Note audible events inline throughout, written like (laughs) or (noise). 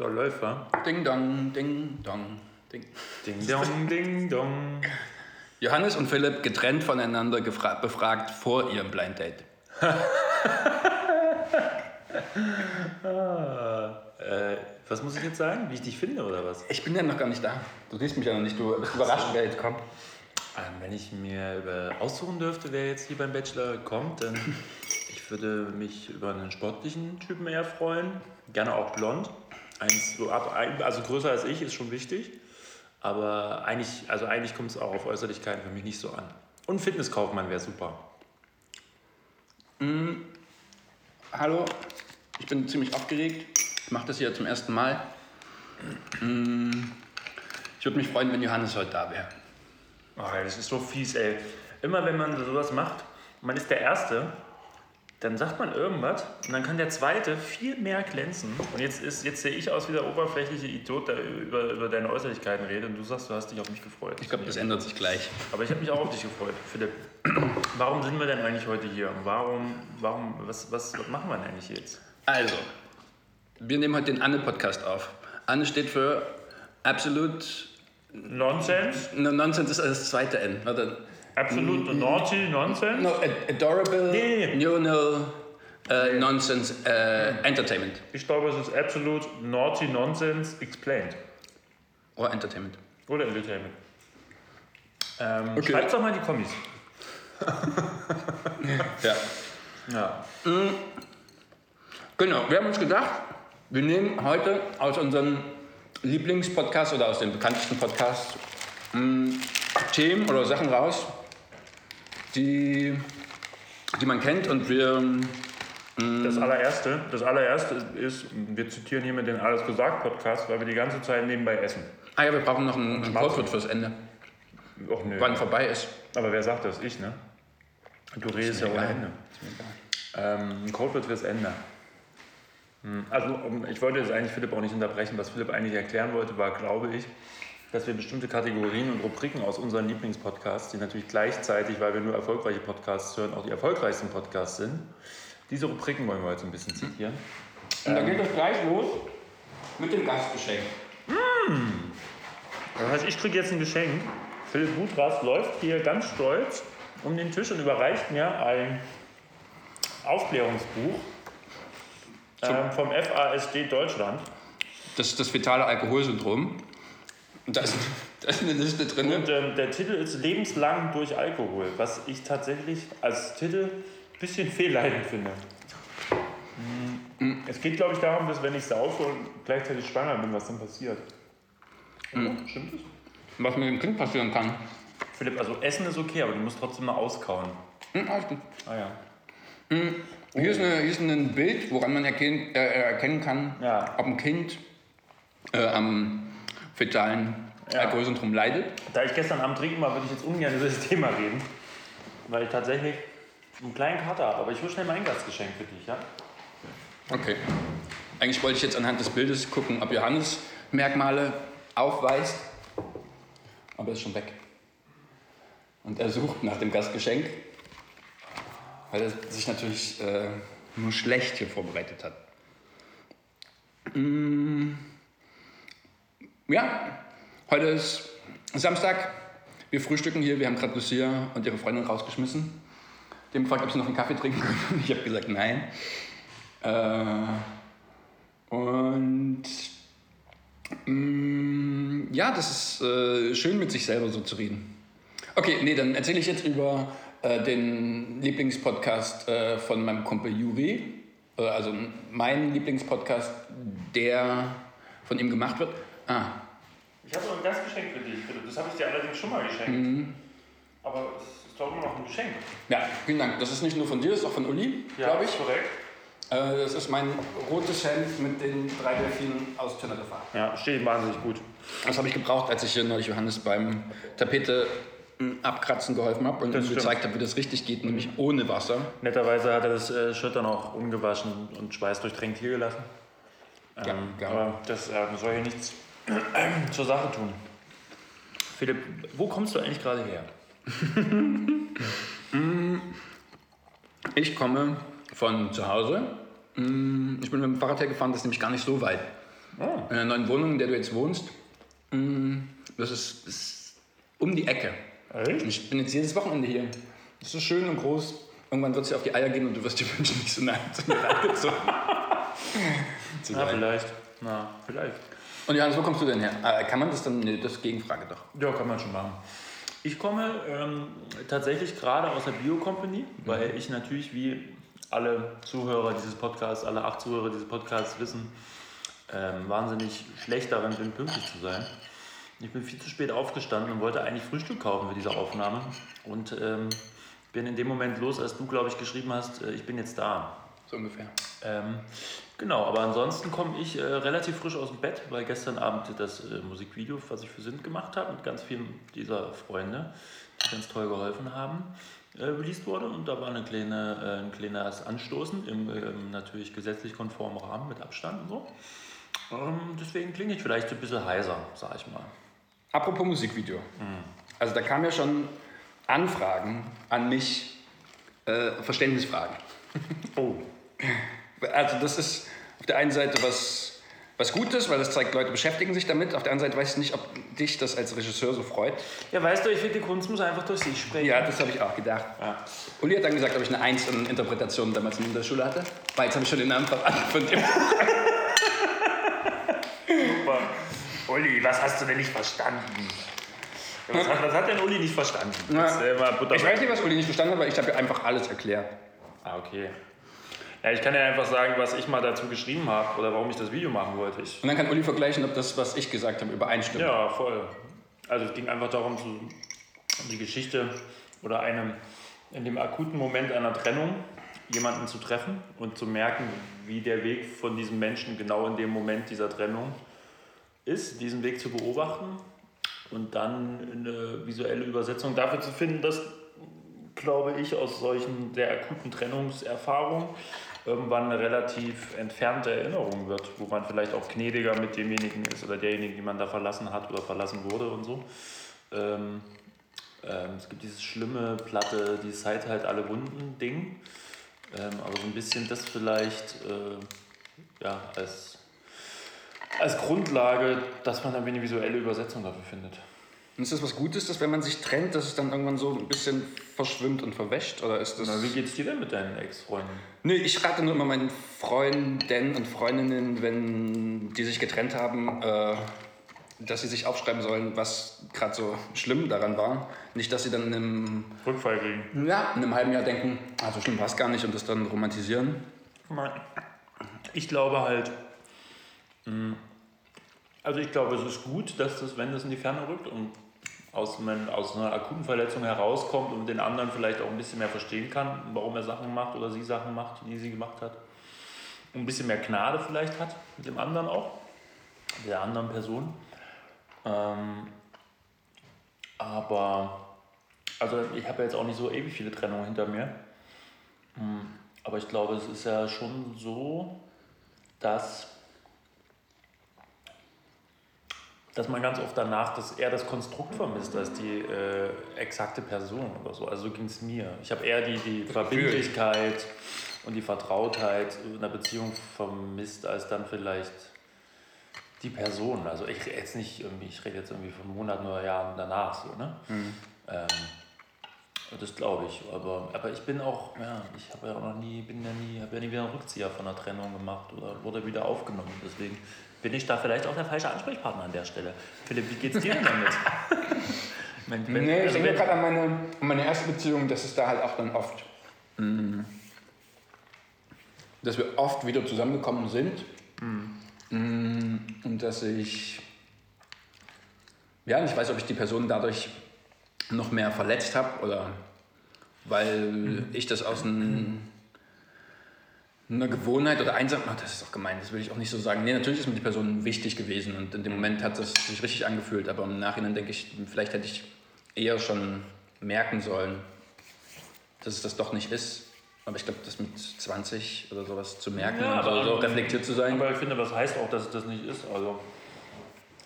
So, Läufer. Ding dong, ding dong, ding. Ding dong, ding dong. Johannes und Philipp getrennt voneinander befragt vor ihrem Blind Date. (laughs) Ah, äh, was muss ich jetzt sagen? Wie ich dich finde oder was? Ich bin ja noch gar nicht da. Du siehst mich ja noch nicht. Du bist überrascht, wer jetzt kommt. Ähm, wenn ich mir über aussuchen dürfte, wer jetzt hier beim Bachelor kommt, dann (laughs) ich würde mich über einen sportlichen Typen eher freuen. Gerne auch blond. Eins so ab, also größer als ich ist schon wichtig. Aber eigentlich, also eigentlich kommt es auch auf Äußerlichkeiten für mich nicht so an. Und Fitnesskaufmann wäre super. Hallo, ich bin ziemlich aufgeregt. Ich mache das hier zum ersten Mal. Mm, Ich würde mich freuen, wenn Johannes heute da wäre. Ey, das ist so fies, ey. Immer wenn man sowas macht, man ist der Erste, dann sagt man irgendwas und dann kann der Zweite viel mehr glänzen. Und jetzt, ist, jetzt sehe ich aus wie der oberflächliche Idiot, der über, über deine Äußerlichkeiten redet und du sagst, du hast dich auf mich gefreut. Ich glaube, das ändert sich gleich. Aber ich habe mich auch auf dich gefreut, Philipp. Warum sind wir denn eigentlich heute hier? Warum, warum, was, was, was machen wir denn eigentlich jetzt? Also, wir nehmen heute den Anne-Podcast auf. Anne steht für Absolute Nonsense? no, Nonsense ist das zweite N. Warte. Absolut naughty Nonsense? No, ad- adorable, Nee, neuronal, äh, Nonsense, äh, Entertainment. Ich glaube, es ist absolut naughty Nonsense explained. Oder Entertainment. Oder Entertainment. Ähm, Okay. Schreibt doch mal in die Kommis. (laughs) Ja. Ja. Genau, wir haben uns gedacht, wir nehmen heute aus unserem Lieblingspodcast oder aus den bekanntesten Podcasts mh, Themen oder Sachen raus, die, die man kennt und wir. Das allererste, das allererste ist, wir zitieren hier mit den Alles gesagt Podcast, weil wir die ganze Zeit nebenbei essen. Ah ja, wir brauchen noch ein, ein Codewort fürs Ende, Och nö. wann vorbei ist. Aber wer sagt das? Ich, ne? Du redest ja ohne. Ende. Ähm, ein Codewort fürs Ende. Hm, Also, ich wollte jetzt eigentlich Philipp auch nicht unterbrechen. Was Philipp eigentlich erklären wollte, war, glaube ich, dass wir bestimmte Kategorien und Rubriken aus unseren Lieblingspodcasts, die natürlich gleichzeitig, weil wir nur erfolgreiche Podcasts hören, auch die erfolgreichsten Podcasts sind, diese Rubriken wollen wir heute so ein bisschen zitieren. Und dann geht es gleich los mit dem Gastgeschenk. Das heißt, ich kriege jetzt ein Geschenk. Philipp Butras läuft hier ganz stolz um den Tisch und überreicht mir ein Aufklärungsbuch ähm, vom FASD Deutschland. Das ist das fetale Alkoholsyndrom. Und da ist, da ist eine Liste drin. Und ähm, der Titel ist Lebenslang durch Alkohol, was ich tatsächlich als Titel ein bisschen fehlleitend finde. Mm, Es geht, glaube ich, darum, dass wenn ich saufe und gleichzeitig schwanger bin, was dann passiert. Oder? Stimmt das? Was mit dem Kind passieren kann. Philipp, also Essen ist okay, aber du musst trotzdem mal auskauen. Hm, alles gut. Ah ja. Hier ist, eine, hier ist ein Bild, woran man erkennen, äh, erkennen kann, Ja. ob ein Kind äh, am fetalen Ja. Alkoholsyndrom leidet. Da ich gestern Abend trinken war, würde ich jetzt ungern über das (laughs) Thema reden. Weil ich tatsächlich einen kleinen Kater habe. Aber ich will schnell mein Gastgeschenk für dich, ja? Okay. Eigentlich wollte ich jetzt anhand des Bildes gucken, ob Johannes Merkmale aufweist. Aber er ist schon weg. Und er sucht nach dem Gastgeschenk, weil er sich natürlich äh, nur schlecht hier vorbereitet hat. Mm. Ja, heute ist Samstag. Wir frühstücken hier. Wir haben gerade Lucia und ihre Freundin rausgeschmissen. Die haben gefragt, ob sie noch einen Kaffee trinken können. (laughs) Ich habe gesagt, nein. Äh, und mm, ja, das ist äh, schön mit sich selber so zu reden. Okay, nee, dann erzähle ich jetzt über äh, den Lieblingspodcast äh, von meinem Kumpel Juri. Äh, also mein Lieblingspodcast, der von ihm gemacht wird. Ah, Ich habe noch ein Gastgeschenk für dich, Philipp. Das habe ich dir allerdings schon mal geschenkt. Aber es ist doch immer noch ein Geschenk. ja, vielen Dank. Das ist nicht nur von dir, das ist auch von Uli, glaube ich. korrekt. Äh, das ist mein rotes Hemd mit den drei Delfinen aus Teneriffa. Ja, steht wahnsinnig gut. Das habe ich gebraucht, als ich hier neulich Johannes beim Tapete mm, abkratzen geholfen habe und Das ihm stimmt. gezeigt habe, wie das richtig geht, nämlich ohne Wasser. Netterweise hat er das äh, Shirt dann auch ungewaschen und schweißdurchtränkt hier gelassen. Ja, Ähm, ja. Aber das äh, soll hier nichts (clears throat) zur Sache tun. Philipp, wo kommst du eigentlich gerade her? (laughs) Ich komme von zu Hause. Mm, Ich bin mit dem Fahrrad hergefahren, das ist nämlich gar nicht so weit. In der neuen Wohnung, in der du jetzt wohnst. mm, Das ist, ist um die Ecke. Echt? Ich bin jetzt jedes Wochenende hier. Das ist schön und groß. Irgendwann wird es dir auf die Eier gehen und du wirst dir (laughs) wünschen, nicht so nah zu mir rangezogen (laughs) zu vielleicht. Na, vielleicht. Und Johannes, wo kommst du denn her? Äh, kann man das dann? Nee, das ist Gegenfrage doch. Ja, kann man schon machen. Ich komme ähm, tatsächlich gerade aus der Bio-Company, weil ich natürlich, wie alle Zuhörer dieses Podcasts, alle acht Zuhörer dieses Podcasts wissen, ähm, wahnsinnig schlecht darin bin, pünktlich zu sein. Ich bin viel zu spät aufgestanden und wollte eigentlich Frühstück kaufen für diese Aufnahme. Und ähm, bin in dem Moment los, als du, glaube ich, geschrieben hast, äh, ich bin jetzt da. So ungefähr. Ähm, genau, aber ansonsten komme ich äh, relativ frisch aus dem Bett, weil gestern Abend das äh, Musikvideo, was ich für Sint gemacht habe, mit ganz vielen dieser Freunde, die ganz toll geholfen haben, äh, released wurde. Und da war eine kleine, äh, ein kleines Anstoßen im ähm, natürlich gesetzlich konformen Rahmen mit Abstand und so. Ähm, deswegen klinge ich vielleicht ein bisschen heiser, sag ich mal. Apropos Musikvideo. Also da kamen ja schon Anfragen an mich, äh, Verständnisfragen. Oh. Also das ist auf der einen Seite was, was Gutes, weil das zeigt, Leute beschäftigen sich damit. Auf der anderen Seite weiß ich nicht, ob dich das als Regisseur so freut. Ja, weißt du, ich finde, die Kunst muss einfach durch sich sprechen. Ja, das habe ich auch gedacht. Ja. Uli hat dann gesagt, ob ich eine Eins in Interpretation damals in der Schule hatte. Weil jetzt habe ich schon den Namen verraten von dem. Super. Uli, was hast du denn nicht verstanden? Was, hat, was hat denn Uli nicht verstanden? Ja. Äh, Ich weiß nicht, was Uli nicht verstanden hat, weil ich habe einfach alles erklärt. Ah, okay. Ja, ich kann ja einfach sagen, was ich mal dazu geschrieben habe oder warum ich das Video machen wollte. Ich, Und dann kann Uli vergleichen, ob das, was ich gesagt habe, übereinstimmt. ja, voll. Also es ging einfach darum, zu, die Geschichte oder einem, in dem akuten Moment einer Trennung jemanden zu treffen und zu merken, wie der Weg von diesem Menschen genau in dem Moment dieser Trennung ist, diesen Weg zu beobachten und dann eine visuelle Übersetzung dafür zu finden, dass, glaube ich, aus solchen sehr akuten Trennungserfahrungen irgendwann eine relativ entfernte Erinnerung wird, wo man vielleicht auch gnädiger mit demjenigen ist oder derjenigen, die man da verlassen hat oder verlassen wurde und so. Ähm, ähm, es gibt dieses schlimme, platte, die Zeit halt alle Wunden Ding. Ähm, aber so ein bisschen das vielleicht äh, ja, als, als Grundlage, dass man eine visuelle Übersetzung dafür findet. Und ist das was Gutes, dass wenn man sich trennt, dass es dann irgendwann so ein bisschen verschwimmt und verwäscht? Oder ist das. Na, wie geht's dir denn mit deinen Ex-Freunden? Nee, ich rate nur immer meinen Freunden und Freundinnen, wenn die sich getrennt haben, äh, dass sie sich aufschreiben sollen, was gerade so schlimm daran war. Nicht, dass sie dann in einem, Rückfall kriegen. ja, in einem halben Jahr denken, ah, so schlimm war es gar nicht und das dann romantisieren. Ich glaube halt, mh, also ich glaube, es ist gut, dass das, wenn das in die Ferne rückt und aus, man aus einer akuten Verletzung herauskommt und den anderen vielleicht auch ein bisschen mehr verstehen kann, warum er Sachen macht oder sie Sachen macht, die sie gemacht hat. Und ein bisschen mehr Gnade vielleicht hat mit dem anderen auch, der anderen Person. Ähm, aber, also ich habe jetzt auch nicht so ewig viele Trennungen hinter mir. Mm, Aber ich glaube, es ist ja schon so, dass, dass man ganz oft danach das, eher das Konstrukt vermisst als die äh, exakte Person oder so. Also so ging es mir. Ich habe eher die, die Verbindlichkeit und die Vertrautheit in einer Beziehung vermisst, als dann vielleicht die Person. Also ich rede jetzt nicht irgendwie, ich rede jetzt irgendwie von Monaten oder Jahren danach so, ne? Ähm, das glaube ich, aber, aber ich bin auch, ja, ich habe ja auch noch nie, bin ja nie, habe ja nie wieder einen Rückzieher von einer Trennung gemacht oder wurde wieder aufgenommen. Deswegen bin ich da vielleicht auch der falsche Ansprechpartner an der Stelle. Philipp, wie geht's dir denn damit? (laughs) wenn, wenn, Nee, ich also denke gerade an meine, an meine erste Beziehung, dass es da halt auch dann oft, mm, dass wir oft wieder zusammengekommen sind. Mm, und dass ich, ja, ich weiß, ob ich die Person dadurch noch mehr verletzt habe oder weil ich das aus ein, einer Gewohnheit oder einsam, ach, das ist doch gemein, das will ich auch nicht so sagen. Nee, natürlich ist mir die Person wichtig gewesen und in dem Moment hat es sich richtig angefühlt, aber im Nachhinein denke ich, vielleicht hätte ich eher schon merken sollen, dass es das doch nicht ist. Aber ich glaube, das mit 20 oder sowas zu merken Ja, und aber- so reflektiert zu sein. aber ich finde, was heißt auch, dass es das nicht ist? Also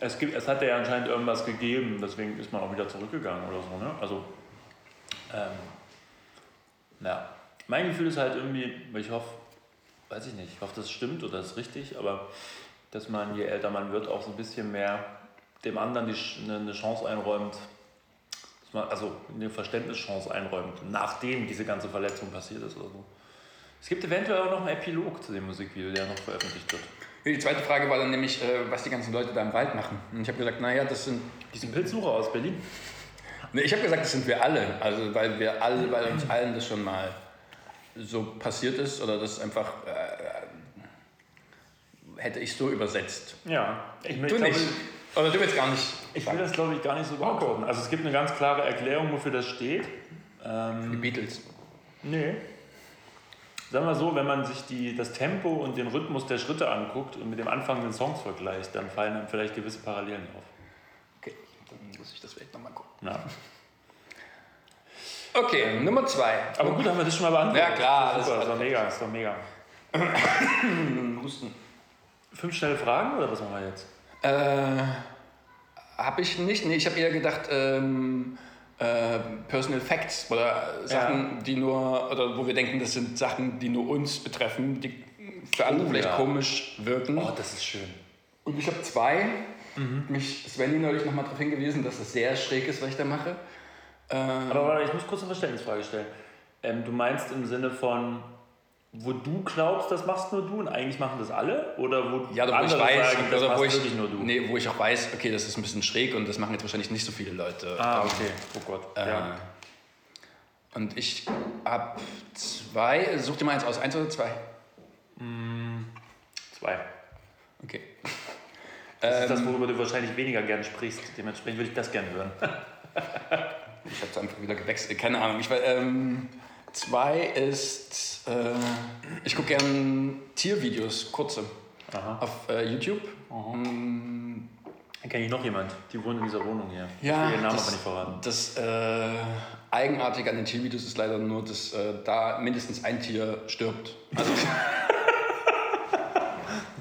es, gibt, es hat ja anscheinend irgendwas gegeben, deswegen ist man auch wieder zurückgegangen oder so. Ne? Also, ähm, ja. Mein Gefühl ist halt irgendwie, ich hoffe, weiß ich nicht, ich hoffe, das stimmt oder ist richtig, aber dass man, je älter man wird, auch so ein bisschen mehr dem anderen die, eine, eine Chance einräumt, also eine Verständnischance einräumt, nachdem diese ganze Verletzung passiert ist oder so. Es gibt eventuell auch noch einen Epilog zu dem Musikvideo, der noch veröffentlicht wird. Die zweite Frage war dann nämlich, äh, was die ganzen Leute da im Wald machen. Und ich habe gesagt, naja, das sind... Die sind Pilzsucher aus Berlin. Nee, ich habe gesagt, das sind wir alle. Also weil wir alle, weil uns allen das schon mal so passiert ist oder das einfach äh, hätte ich so übersetzt. Ja, ich, du nicht. Oder du willst gar nicht. Ich will das glaube ich gar nicht so beantworten. Also es gibt eine ganz klare Erklärung, wofür das steht. Ähm, die Beatles. Nee. Sagen wir so, wenn man sich die, das Tempo und den Rhythmus der Schritte anguckt und mit dem anfangenden Songs vergleicht, dann fallen dann vielleicht gewisse Parallelen auf. Okay, dann muss ich das vielleicht nochmal gucken. Ja. Okay, ähm, Nummer zwei. Aber gut, haben wir das schon mal beantwortet. Ja, klar. Das, das war mega, das war mega. (coughs) Husten. Fünf schnelle Fragen oder was machen wir jetzt? Äh, habe ich nicht. Nee, ich habe eher gedacht, ähm, äh, Personal Facts oder Sachen, ja. die nur, oder wo wir denken, das sind Sachen, die nur uns betreffen, die für andere oh, vielleicht ja. komisch wirken. Oh, das ist schön. Und ich habe zwei. Mhm. Mich Svenny neulich nochmal darauf hingewiesen, dass das sehr schräg ist, was ich da mache. Ähm, Aber warte, ich muss kurz eine Verständnisfrage stellen. Ähm, du meinst im Sinne von, wo du glaubst, das machst nur du und eigentlich machen das alle? Oder wo ja, wo ich weiß, sagen, das oder wo ich, nur du? Nee, wo ich auch weiß, okay, das ist ein bisschen schräg und das machen jetzt wahrscheinlich nicht so viele Leute. Ah, okay. Oh Gott. Äh, ja. Und ich habe zwei, such dir mal eins aus, eins oder zwei? Mm, zwei. Okay. Das ist das, ähm, worüber du wahrscheinlich weniger gern sprichst. Dementsprechend würde ich das gerne hören. (laughs) ich habe es einfach wieder gewechselt. Keine Ahnung. Ich, ähm, zwei ist, äh, ich gucke gerne Tiervideos, kurze, Aha. auf äh, YouTube. Mhm. Kenne ich noch jemand, die wohnt in dieser Wohnung hier. Ja, ich will ihren Namen das, aber nicht verraten. Das äh, Eigenartige an den Tiervideos ist leider nur, dass äh, da mindestens ein Tier stirbt. Also, (laughs)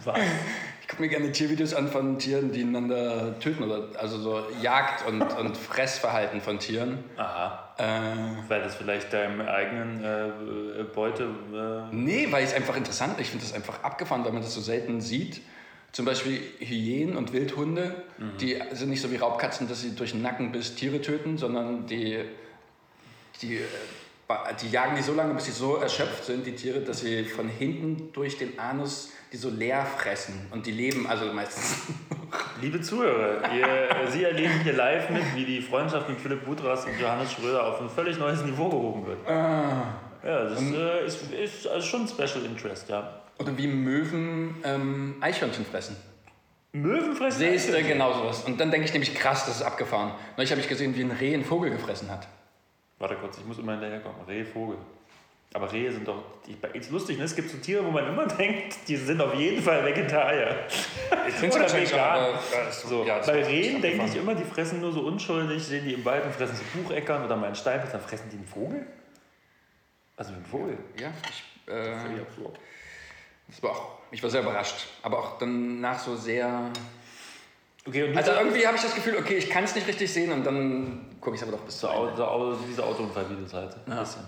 Was? Gucke mir gerne Tiervideos an von Tieren, die einander töten oder also so Jagd und, und Fressverhalten von Tieren. Aha. Äh, weil das vielleicht deinem eigenen äh, Beute. Äh nee, weil es einfach interessant Ich finde das einfach abgefahren, weil man das so selten sieht. Zum Beispiel Hyänen und Wildhunde, mhm. die sind nicht so wie Raubkatzen, dass sie durch den Nacken bis Tiere töten, sondern die, die, äh, die jagen die so lange, bis sie so erschöpft sind, die Tiere, dass sie von hinten durch den Anus die so leer fressen und die leben also meistens. Liebe Zuhörer, ihr, Sie erleben hier live mit, wie die Freundschaft mit Philipp Budras und Johannes Schröder auf ein völlig neues Niveau gehoben wird. Ah. Ja, das äh, ist, ist also schon Special Interest, ja. Oder wie Möwen ähm, Eichhörnchen fressen. Möwen fressen? Siehst du, genau sowas. Und dann denke ich nämlich, krass, das ist abgefahren. Neulich habe ich gesehen, wie ein Reh einen Vogel gefressen hat. Warte kurz, ich muss immer hinterherkommen. Reh, Vogel. Aber Rehe sind doch, ist lustig, ne? es gibt so Tiere, wo man immer (laughs) denkt, die sind auf jeden Fall Vegetarier. (laughs) Ich finde es vegan. So, ja, bei Rehen denke ich immer, die fressen nur so unschuldig, sehen die im Wald und fressen so Bucheckern oder mal einen Steinpilz, dann fressen die einen Vogel? Also einen Vogel? Ja, ich, äh, das ist absurd. Das war auch, ich war sehr überrascht, aber auch danach so sehr... Okay, also irgendwie habe ich das Gefühl, okay, ich kann es nicht richtig sehen und dann gucke ich es aber doch bis zu Ende. So, diese Autounfallvideos halt. Ein ja. bisschen.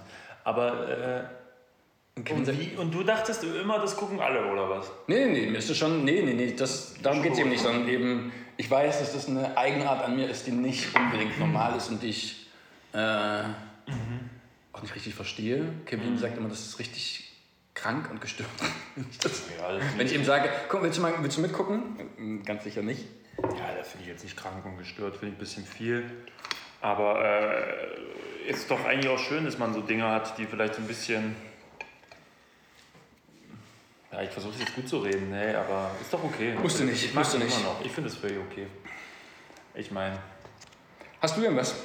Aber äh, und, wie, und, du dachtest immer, das gucken alle, oder was? Nee, nee, nee, ist schon, nee, nee, nee, das, darum geht es eben nicht, sondern eben, ich weiß, dass das eine Eigenart an mir ist, die nicht unbedingt normal ist und die ich äh, mhm. auch nicht richtig verstehe. Kevin mhm. sagt immer, das ist richtig krank und gestört. (laughs) das, ja, wenn ich ihm sage, komm, willst du, mal, willst du mitgucken? Ganz sicher nicht. Ja, das finde ich jetzt nicht krank und gestört, finde ich ein bisschen viel. Aber äh, ist doch eigentlich auch schön, dass man so Dinge hat, die vielleicht so ein bisschen. Ja, ich versuche es jetzt gut zu reden, nee, aber ist doch okay. Musst du nicht, ich musst du nicht. Immer noch. Ich finde es völlig okay. Ich meine. Hast du irgendwas?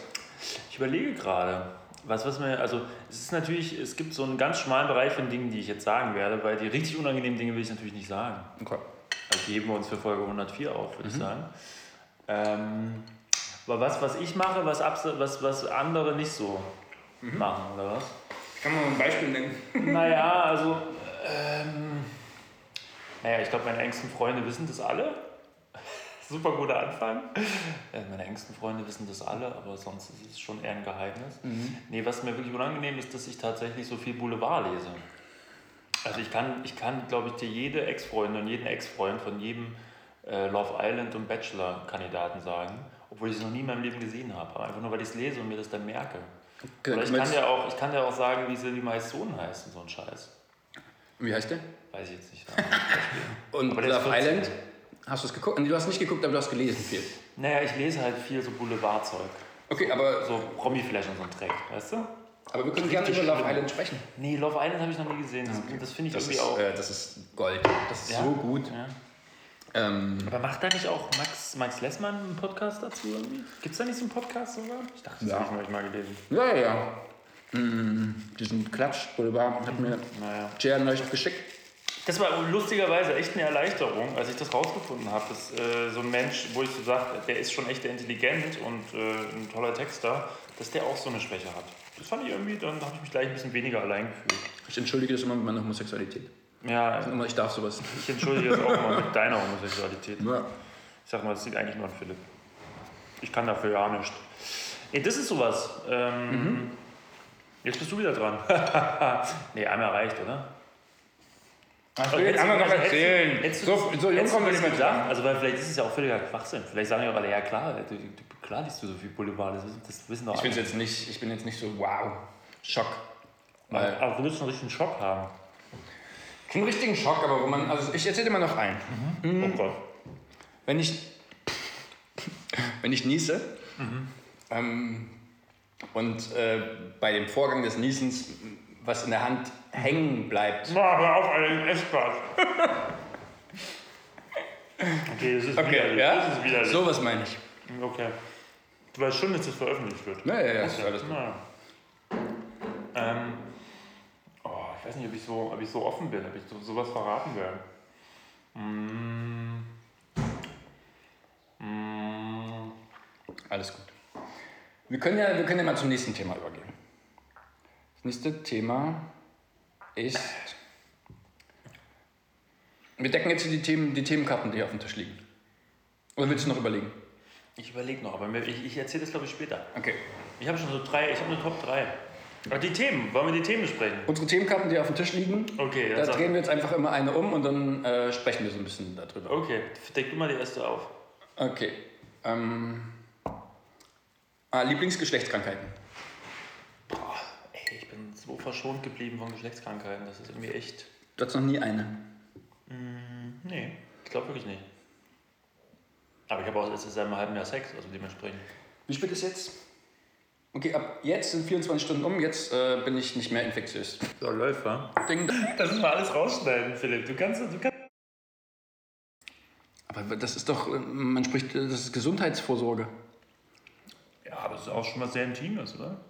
Ich überlege gerade. Was, was mir, also es ist natürlich, es gibt so einen ganz schmalen Bereich von Dingen, die ich jetzt sagen werde, weil die richtig unangenehmen Dinge will ich natürlich nicht sagen. Okay. Also die heben wir uns für Folge 104 auf, würde mhm. ich sagen. Ähm, aber was, was ich mache, was, was, was andere nicht so mhm. machen, oder was? Kann man mal ein Beispiel nennen? (laughs) naja, also, (laughs) ähm, naja, ich glaube, meine engsten Freunde wissen das alle. (laughs) Super guter Anfang. Ja, meine engsten Freunde wissen das alle, aber sonst ist es schon eher ein Geheimnis. Mhm. Nee, was mir wirklich unangenehm ist, dass ich tatsächlich so viel Boulevard lese. Also ich kann, ich kann glaube ich, dir jede Ex-Freundin und jeden Ex-Freund von jedem äh, Love Island und Bachelor-Kandidaten sagen, obwohl ich sie noch nie in meinem Leben gesehen habe. Aber einfach nur, weil ich es lese und mir das dann merke. Okay, Oder ich kann, dir auch, ich kann dir auch sagen, wie sie wie mein Sohn heißt und so ein Scheiß. Wie heißt der? Weiß ich jetzt nicht. (laughs) Und Aber Love 14. Island? Hast du es geguckt? Du hast nicht geguckt, aber du hast gelesen viel. naja, ich lese halt viel so Boulevardzeug. Okay, aber, So Promi-Flash und so ein Dreck, weißt du? aber wir können gerne über Love schlimm. Island sprechen. Nee, Love Island habe ich noch nie gesehen. Das, das finde ich Das irgendwie ist, auch. äh, das ist Gold. Das ist Ja? so gut. Ja. Ähm, Aber macht da nicht auch Max, Max Lessmann einen Podcast dazu irgendwie? Gibt es da nicht so einen Podcast sogar? Ich dachte, das Ja. habe ich mal gelesen. ja, ja, ja. Mm, diesen Klatsch, Boulevard, hat mir Naja. Jer neulich geschickt. Das war lustigerweise echt eine Erleichterung, als ich das rausgefunden habe, dass äh, so ein Mensch, wo ich so sage, der ist schon echt intelligent und äh, ein toller Texter, dass der auch so eine Schwäche hat. Das fand ich irgendwie, dann habe ich mich gleich ein bisschen weniger allein gefühlt. Ich entschuldige das immer mit meiner Homosexualität. Ja, Immer, Ich darf sowas. ich entschuldige das auch immer mit deiner Homosexualität. Ja. Ich sag mal, das sieht eigentlich nur an Philipp. Ich kann dafür ja nichts. Ey, das ist sowas. Ähm, Jetzt bist du wieder dran. (laughs) nee, einmal reicht, oder? Ach, Also hättest du- also hättest- hättest du- so, so jung wir nicht mehr. Also, weil vielleicht ist es ja auch völliger Schwachsinn. Vielleicht sagen ja auch alle, ja klar, du, du, klar liest du so viel Boulevard, das, wissen- das wissen doch Ich, alle. jetzt nicht, ich bin jetzt nicht so, wow, Schock. Weil, Aber du willst einen richtigen Schock haben. Keinen richtigen Schock, aber wo man, also ich erzähle dir mal noch ein. Oh Gott. Wenn ich, wenn ich niese ähm, und äh, bei dem Vorgang des Niesens was in der Hand hängen bleibt. Na, hör auf, Alter, Spaß. okay, das ist widerlich. Das ist widerlich. So was meine ich. Okay. Du weißt schon, dass das veröffentlicht wird. Ja, ja, ja, ist alles gut. Na. Ähm, weiß nicht, ob ich so, ob ich so offen bin, ob ich so, sowas verraten werde. Mm. Mm. Alles gut. Wir können, ja, wir können ja mal zum nächsten Thema übergehen. Das nächste Thema ist. Wir decken jetzt die, Themen, die Themenkarten, die hier auf dem Tisch liegen. Oder willst du noch überlegen? Ich überlege noch, aber ich, ich erzähle das glaube ich später. Okay. Ich habe schon so drei, ich habe eine Top 3. Aber die Themen, wollen wir die Themen besprechen? Unsere Themenkarten, die auf dem Tisch liegen, Okay, da drehen wir jetzt einfach immer eine um und dann äh, sprechen wir so ein bisschen darüber. Okay, deck du mal die erste auf. Okay. Ähm, ah, Lieblingsgeschlechtskrankheiten. Boah, ey, ich bin so verschont geblieben von Geschlechtskrankheiten. Das ist irgendwie echt. Du hattest noch nie eine. Nee, ich glaube wirklich nicht. Aber ich habe auch letztes Jahr im halben Jahr Sex, also dementsprechend. Wie spät ist jetzt? Okay, ab jetzt sind 24 Stunden um, jetzt äh, bin ich nicht mehr infektiös. So, läuft, wa? Ding. Das müssen wir alles rausschneiden, Philipp. Du kannst, du kannst. Aber das ist doch, äh, man spricht, äh, das ist Gesundheitsvorsorge. Ja, aber das ist auch schon was sehr Intimes, oder?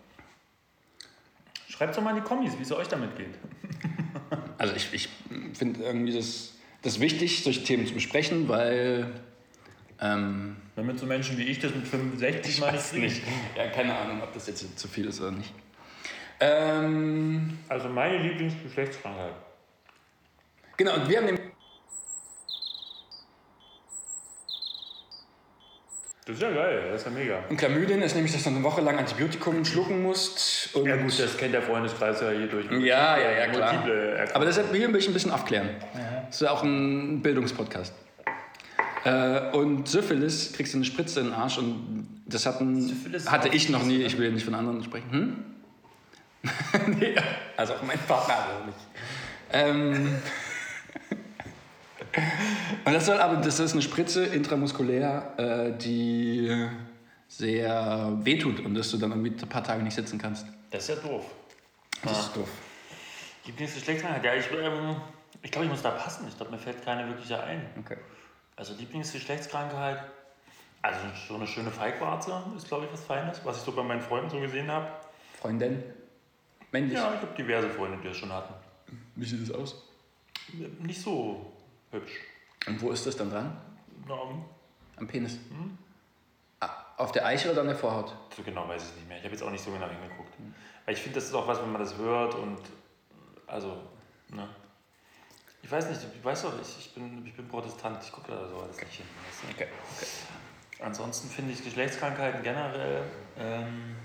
Schreibt doch mal in die Kommis, wie es euch damit geht. (laughs) Also ich, ich finde irgendwie das, das wichtig, solche Themen zu besprechen, weil... Ähm, Damit so Menschen wie ich das mit 65 mal nicht kriegen. Ja, keine Ahnung, ob das jetzt zu viel ist oder nicht. Ähm, Also meine Lieblingsgeschlechtskrankheit. genau, und wir haben den... Das ist ja geil, das ist ja mega. Und Chlamydien ist nämlich, dass du eine Woche lang Antibiotikum schlucken musst. Und Ja gut, das kennt der Freundeskreis ja hier durch. Ja, ja, ja, klar. Aber deshalb hier will ich ein bisschen aufklären. Das ist ja auch ein Bildungspodcast. Äh, und Syphilis kriegst du eine Spritze in den Arsch und das hatten, Syphilis hatte ich noch nie, ich will ja nicht von anderen sprechen. Hm? (laughs) nee, also auch mein Partner auch nicht. Ähm, (laughs) und das soll aber, das ist eine Spritze intramuskulär, äh, die sehr wehtut und dass du dann irgendwie ein paar Tage nicht sitzen kannst. Das ist ja doof. Das ist doof. Lieblingsgeschlechtskrankheit? Ja, ich, ähm, ich glaube, ich muss da passen. Ich glaube, mir fällt keine wirkliche ein. Okay. Also Lieblingsgeschlechtskrankheit, also so eine schöne Feigwarze ist, glaube ich, was Feines, was ich so bei meinen Freunden so gesehen habe. Freundin? Männlich? Ja, ich habe diverse Freunde, die das schon hatten. Wie sieht das aus? Nicht so hübsch. Und wo ist das dann dran? Na, Am Penis? Ah, Auf der Eiche oder an der Vorhaut? so genau weiß ich es nicht mehr. Ich habe jetzt auch nicht so genau hingeguckt. Weil ich finde, das ist auch was, wenn man das hört und also, ne. Ich weiß nicht, ich weiß doch, ich, ich, bin, ich bin Protestant, ich gucke da so alles nicht hin. du? Okay. Ansonsten finde ich Geschlechtskrankheiten generell, ähm,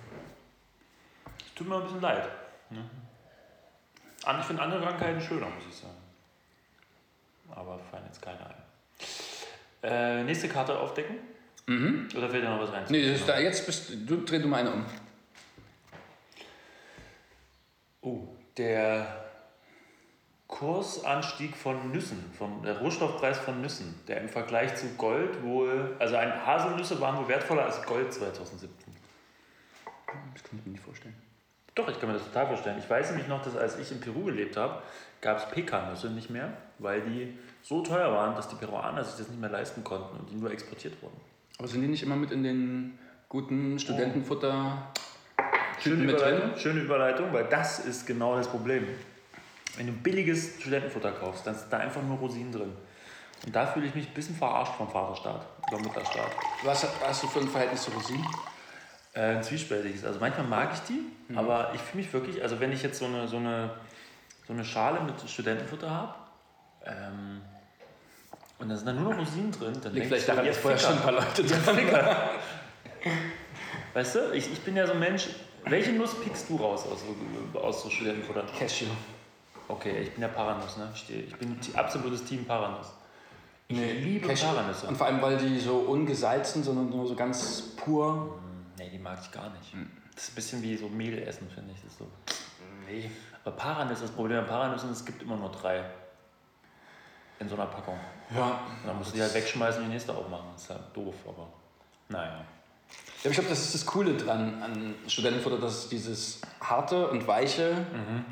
tut mir ein bisschen leid. Ne? Ich finde andere Krankheiten schöner, muss ich sagen. Aber fallen jetzt keine ein. Äh, nächste Karte aufdecken? Oder fällt dir noch was ein? Nee, das ist da, jetzt bist du, dreh du mal eine um. Oh, der Kursanstieg von Nüssen, vom, der Rohstoffpreis von Nüssen, der im Vergleich zu Gold wohl, also ein Haselnüsse waren wohl wertvoller als Gold 2017. Das kann ich mir nicht vorstellen. Doch, ich kann mir das total vorstellen. Ich weiß nämlich noch, dass als ich in Peru gelebt habe, gab es Pekannüsse nicht mehr, weil die so teuer waren, dass die Peruaner sich das nicht mehr leisten konnten und die nur exportiert wurden. Aber sind die nicht immer mit in den guten Studentenfutter Schöne mit drin? Überleitung, schöne Überleitung, weil das ist genau das Problem. Wenn du billiges Studentenfutter kaufst, dann ist da einfach nur Rosinen drin. Und da fühle ich mich ein bisschen verarscht vom Vaterstaat oder Mutterstaat. Was hast du für ein Verhältnis zu Rosinen? Äh, ein zwiespältiges. Also manchmal mag ich die, aber ich fühle mich wirklich, also wenn ich jetzt so eine, so eine, so eine Schale mit Studentenfutter habe ähm, und da sind dann nur noch Rosinen drin, dann Liegt vielleicht daran, dass vorher schon ein paar Leute Ficker. (laughs) Weißt du, ich, ich bin ja so ein Mensch, welche Nuss pickst du raus aus, so- aus so Studentenfutter? Cashew. Okay, ich bin ja Paranuss, ne? Ich, bin absolutes Team Paranuss. Ich liebe Cashew. Paranüsse. Und vor allem, weil die so ungesalzen, sondern nur so ganz pur. Nee, die mag ich gar nicht. Das ist ein bisschen wie so Mehl essen, finde ich. Das ist so. Nee. Aber Paranüsse, das Problem an Paranüssen, es gibt immer nur drei. In so einer Packung. Ja. Und dann musst du die halt wegschmeißen und die nächste aufmachen. Das ist halt doof, aber. Naja. Ja, ich glaube, das ist das Coole dran an Studentenfutter, dass es dieses harte und weiche,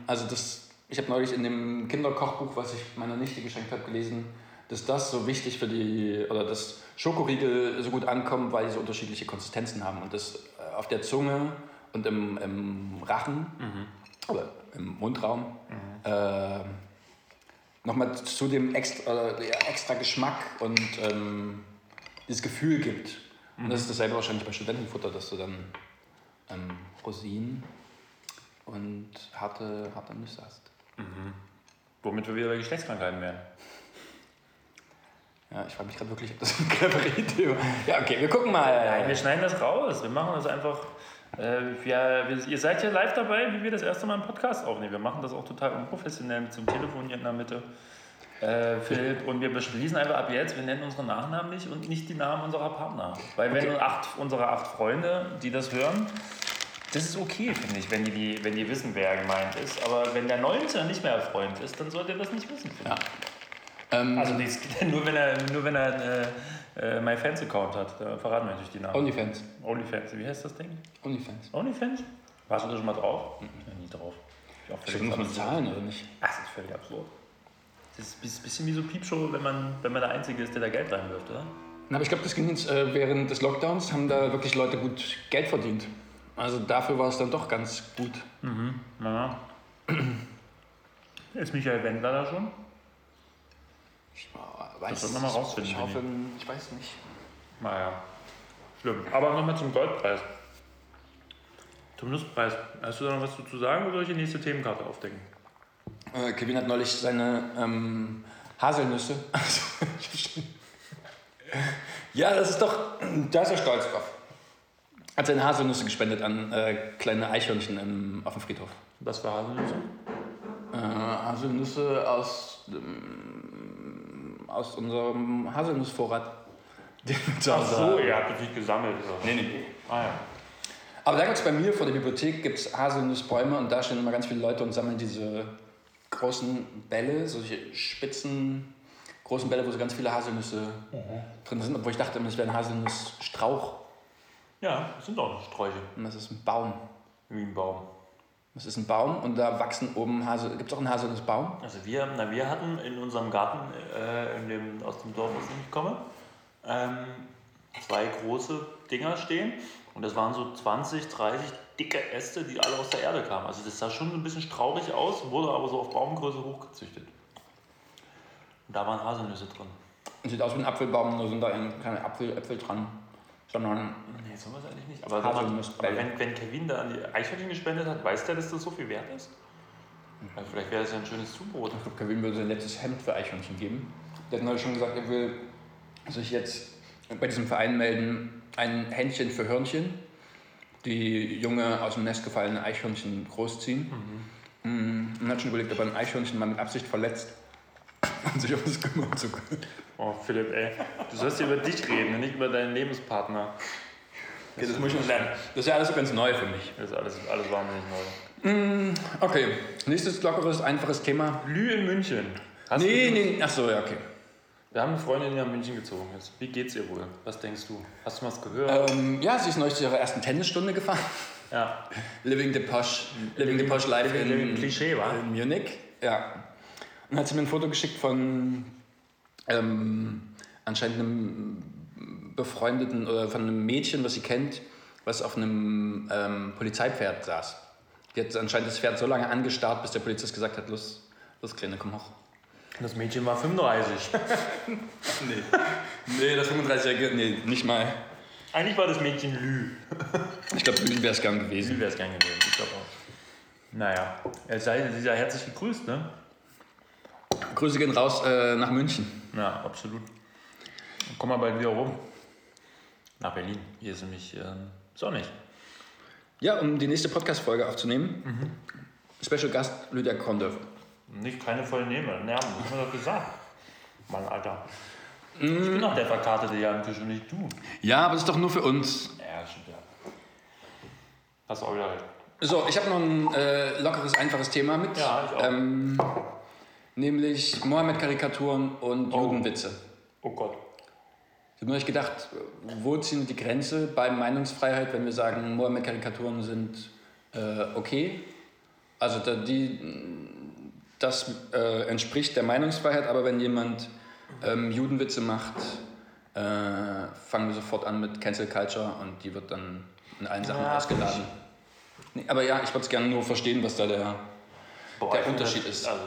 also das, ich habe neulich in dem Kinderkochbuch, was ich meiner Nichte geschenkt habe, gelesen, dass das so wichtig für die, oder dass Schokoriegel so gut ankommen, weil sie so unterschiedliche Konsistenzen haben und das äh, auf der Zunge und im, im Rachen oder im Mundraum äh, nochmal zu dem extra, äh, extra Geschmack und ähm, dieses Gefühl gibt. Und das ist dasselbe wahrscheinlich bei Studentenfutter, dass du dann ähm, Rosinen und harte, harte Nüsse hast. Womit wir wieder bei Geschlechtskrankheiten wären. Ja, ich frage mich gerade wirklich, ob das eine clevere Idee war. Ja, okay, wir gucken mal. Nein, wir schneiden das raus. Wir machen das einfach. Äh, wir, wir, ihr seid hier live dabei, wie wir das erste Mal einen Podcast aufnehmen. Wir machen das auch total unprofessionell mit so einem Telefon hier in der Mitte. Äh, Philipp, und wir beschließen einfach ab jetzt, wir nennen unsere Nachnamen nicht und nicht die Namen unserer Partner. Weil wenn Okay. acht, unsere acht Freunde, die das hören, das ist okay, finde ich, wenn die, wenn die wissen, wer gemeint ist. Aber wenn der Neunte nicht mehr Freund ist, dann sollte er das nicht wissen. finde Ja. ich. Ähm, Also geht (laughs) nur, wenn er, nur wenn er äh, äh, MyFans-Account hat. Da verraten wir natürlich die Namen. Onlyfans. OnlyFans, wie heißt das Ding? Onlyfans. OnlyFans? Warst du da schon mal drauf? Ja, nie drauf. Ich auch völlig Stimmt, muss man absurd. zahlen oder nicht? Ach, das ist völlig absurd. Das ist ein bisschen wie so Piepshow, wenn man, wenn man der Einzige ist, der da Geld reinwirft, oder? Na, aber ich glaube, das ging jetzt äh, während des Lockdowns, haben da wirklich Leute gut Geld verdient. Also dafür war es dann doch ganz gut. Na. Ist Michael Wendler da schon? Ich weiß Das wird man mal rausfinden, Ich hoffe, ich weiß nicht. Naja. Schlimm. Aber nochmal zum Goldpreis. Zum Nusspreis. Hast du da noch was zu sagen oder soll ich die nächste Themenkarte aufdecken? Äh, Kevin hat neulich seine ähm, Haselnüsse. (laughs) ja, das ist doch. Da ist er stolz drauf. Hat seine Haselnüsse gespendet an äh, kleine Eichhörnchen im, auf dem Friedhof. Was für Haselnüsse? Äh, Haselnüsse aus, ähm, aus unserem Haselnussvorrat. Den wir zu Ach so, ihr habt nicht gesammelt. Oder? Nee, nee. Ah ja. Aber da gibt es bei mir vor der Bibliothek gibt's Haselnussbäume und da stehen immer ganz viele Leute und sammeln diese großen Bälle, solche spitzen, großen Bälle, wo so ganz viele Haselnüsse drin sind, obwohl ich dachte das wäre ein Haselnussstrauch. Ja, das sind auch Sträuche. Und das ist ein Baum. Wie ein Baum. Das ist ein Baum und da wachsen oben Hasel. Gibt es auch einen Haselnussbaum? Also wir, na, wir hatten in unserem Garten, äh, in dem, aus dem Dorf, aus dem ich komme, ähm, zwei große Dinger stehen. Und das waren so 20, 30 dicke Äste, die alle aus der Erde kamen. Also das sah schon ein bisschen straurig aus, wurde aber so auf Baumgröße hochgezüchtet. Und da waren Haselnüsse drin. Sieht aus wie ein Apfelbaum, nur sind da keine Apfel, Äpfel dran. Sondern Nee, sowas eigentlich nicht. Aber, wenn, man, Haselnussbälle. aber wenn, wenn Kevin da an die Eichhörnchen gespendet hat, weiß der, dass das so viel wert ist? Weil vielleicht wäre das ja ein schönes Zubrot. Ich glaube, Kevin würde sein letztes Hemd für Eichhörnchen geben. Der hat neulich schon gesagt, er will sich jetzt bei diesem Verein melden, ein Händchen für Hörnchen, die junge aus dem Nest gefallene Eichhörnchen großziehen. Mhm. Und hat schon überlegt, ob er ein Eichhörnchen mal mit Absicht verletzt und sich um das kümmern zu können. Oh, Philipp, ey. Du sollst hier über dich reden und nicht über deinen Lebenspartner. Okay, das muss ich noch lernen. Das ist ja alles so ganz neu für mich. Das ist alles, alles wahnsinnig neu. Okay, nächstes lockeres, einfaches Thema. Lü in München. Hast Nee, du, nee, ach so, ja, okay. Wir haben eine Freundin, die nach München gezogen ist. Wie geht's ihr wohl? Was denkst du? Hast du was gehört? Ähm, ja, sie ist neulich zu ihrer ersten Tennisstunde gefahren. ja. Living the Posh, Living the Posh Life Living- living in, Klischee, wa? in Munich. Ja. Und hat sie mir ein Foto geschickt von ähm, anscheinend einem befreundeten oder von einem Mädchen, was sie kennt, was auf einem ähm, Polizeipferd saß. Die hat anscheinend das Pferd so lange angestarrt, bis der Polizist gesagt hat, los, los Kleine, komm hoch. Das Mädchen war 35. (laughs) Nee, nee das 35-Jährige, nee, nicht mal. Eigentlich war das Mädchen Lü. Ich glaube, wäre es gern gewesen. Lü wäre es gern gewesen. Ich glaube auch. Naja, er sei, sie sei herzlich gegrüßt, ne? Grüße gehen raus äh, nach München. Ja, absolut. Komm mal bald wieder rum. Nach Berlin. Hier ist nämlich ähm, sonnig. Ja, um die nächste Podcast-Folge aufzunehmen. Special Gast Lydia Krondorf. Nicht keine vollen Nerven, Nerven, das haben wir doch gesagt. Mann, Alter. Ich bin doch der Verkartete hier am Tisch und nicht du. Ja, aber das ist doch nur für uns. Ja, stimmt ja. Hast du auch wieder recht. So, ich habe noch ein äh, lockeres, einfaches Thema mit. Ja, ich auch. Ähm, nämlich Mohammed-Karikaturen und Oh. Judenwitze. Oh Gott. Ich habe neulich gedacht, wo ziehen wir die Grenze bei Meinungsfreiheit, wenn wir sagen, Mohammed-Karikaturen sind äh, okay? Also da, die, das äh, entspricht der Meinungsfreiheit, aber wenn jemand ähm, Judenwitze macht, äh, fangen wir sofort an mit Cancel Culture und die wird dann in allen Sachen Ja, ausgeladen. Nee, aber ja, ich würde es gerne nur verstehen, was da der... Boah, Der Unterschied das, ist- Also,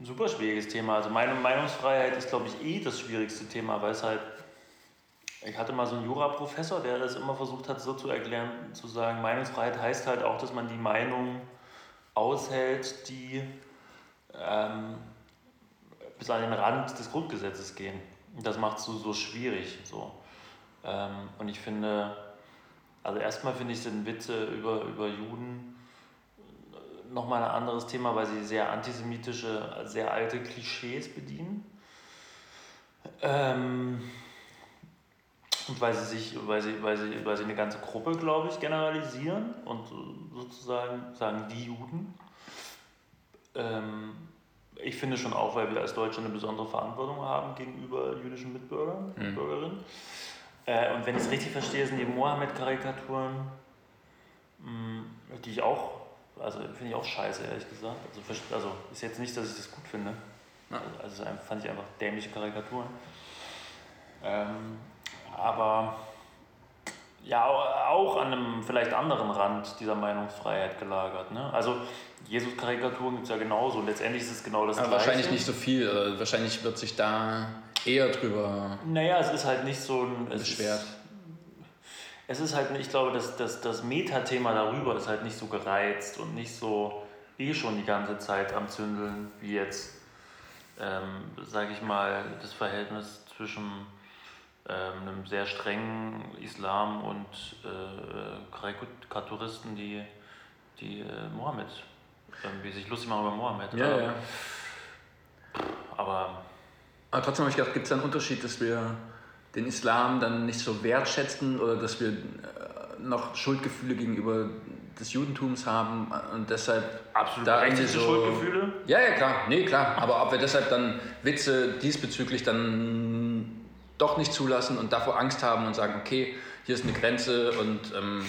ein super schwieriges Thema. Also meine Meinungsfreiheit ist, glaube ich, eh das schwierigste Thema, weil es halt. Ich hatte mal so einen Jura-Professor, der das immer versucht hat, so zu erklären, zu sagen, Meinungsfreiheit heißt halt auch, dass man die Meinung aushält, die ähm, bis an den Rand des Grundgesetzes gehen. Und das macht es so, so schwierig. So. Ähm, und ich finde, also erstmal finde ich, sind Witze über, über Juden nochmal ein anderes Thema, weil sie sehr antisemitische, sehr alte Klischees bedienen. Ähm, und weil sie sich, weil sie, weil sie, weil sie eine ganze Gruppe, glaube ich, generalisieren und so- sozusagen sagen die Juden. Ähm, ich finde schon auch, weil wir als Deutsche eine besondere Verantwortung haben gegenüber jüdischen Mitbürgern, Mhm. Mitbürgerinnen. Äh, und wenn ich es richtig verstehe, sind die Mohammed-Karikaturen, mh, die ich auch, also finde ich auch scheiße, ehrlich gesagt. Also, also ist jetzt nicht, dass ich das gut finde. Ja. Also einfach- fand ich einfach dämliche Karikaturen. Ähm, aber ja, auch an einem vielleicht anderen Rand dieser Meinungsfreiheit gelagert. Ne? Also Jesus-Karikaturen gibt es ja genauso. Letztendlich ist es genau das Aber Gleiche. wahrscheinlich nicht so viel. Äh, wahrscheinlich wird sich da eher drüber Naja, es ist halt nicht so ein... Es beschwert. Ist, es ist halt, ich glaube, das, das, das Metathema darüber ist halt nicht so gereizt und nicht so eh schon die ganze Zeit am Zündeln, wie jetzt, ähm, sage ich mal, das Verhältnis zwischen ähm, einem sehr strengen Islam und äh, Karikaturisten, die, die äh, Mohammed, irgendwie sich lustig machen über Mohammed. Ja, aber, ja. aber Aber trotzdem habe ich gedacht, gibt es einen Unterschied, dass wir den Islam dann nicht so wertschätzen oder dass wir äh, noch Schuldgefühle gegenüber des Judentums haben und deshalb absolut da so- Schuldgefühle. Ja, ja, klar. Nee, klar. Aber ob wir deshalb dann Witze diesbezüglich dann doch nicht zulassen und davor Angst haben und sagen, okay, hier ist eine Grenze und ähm,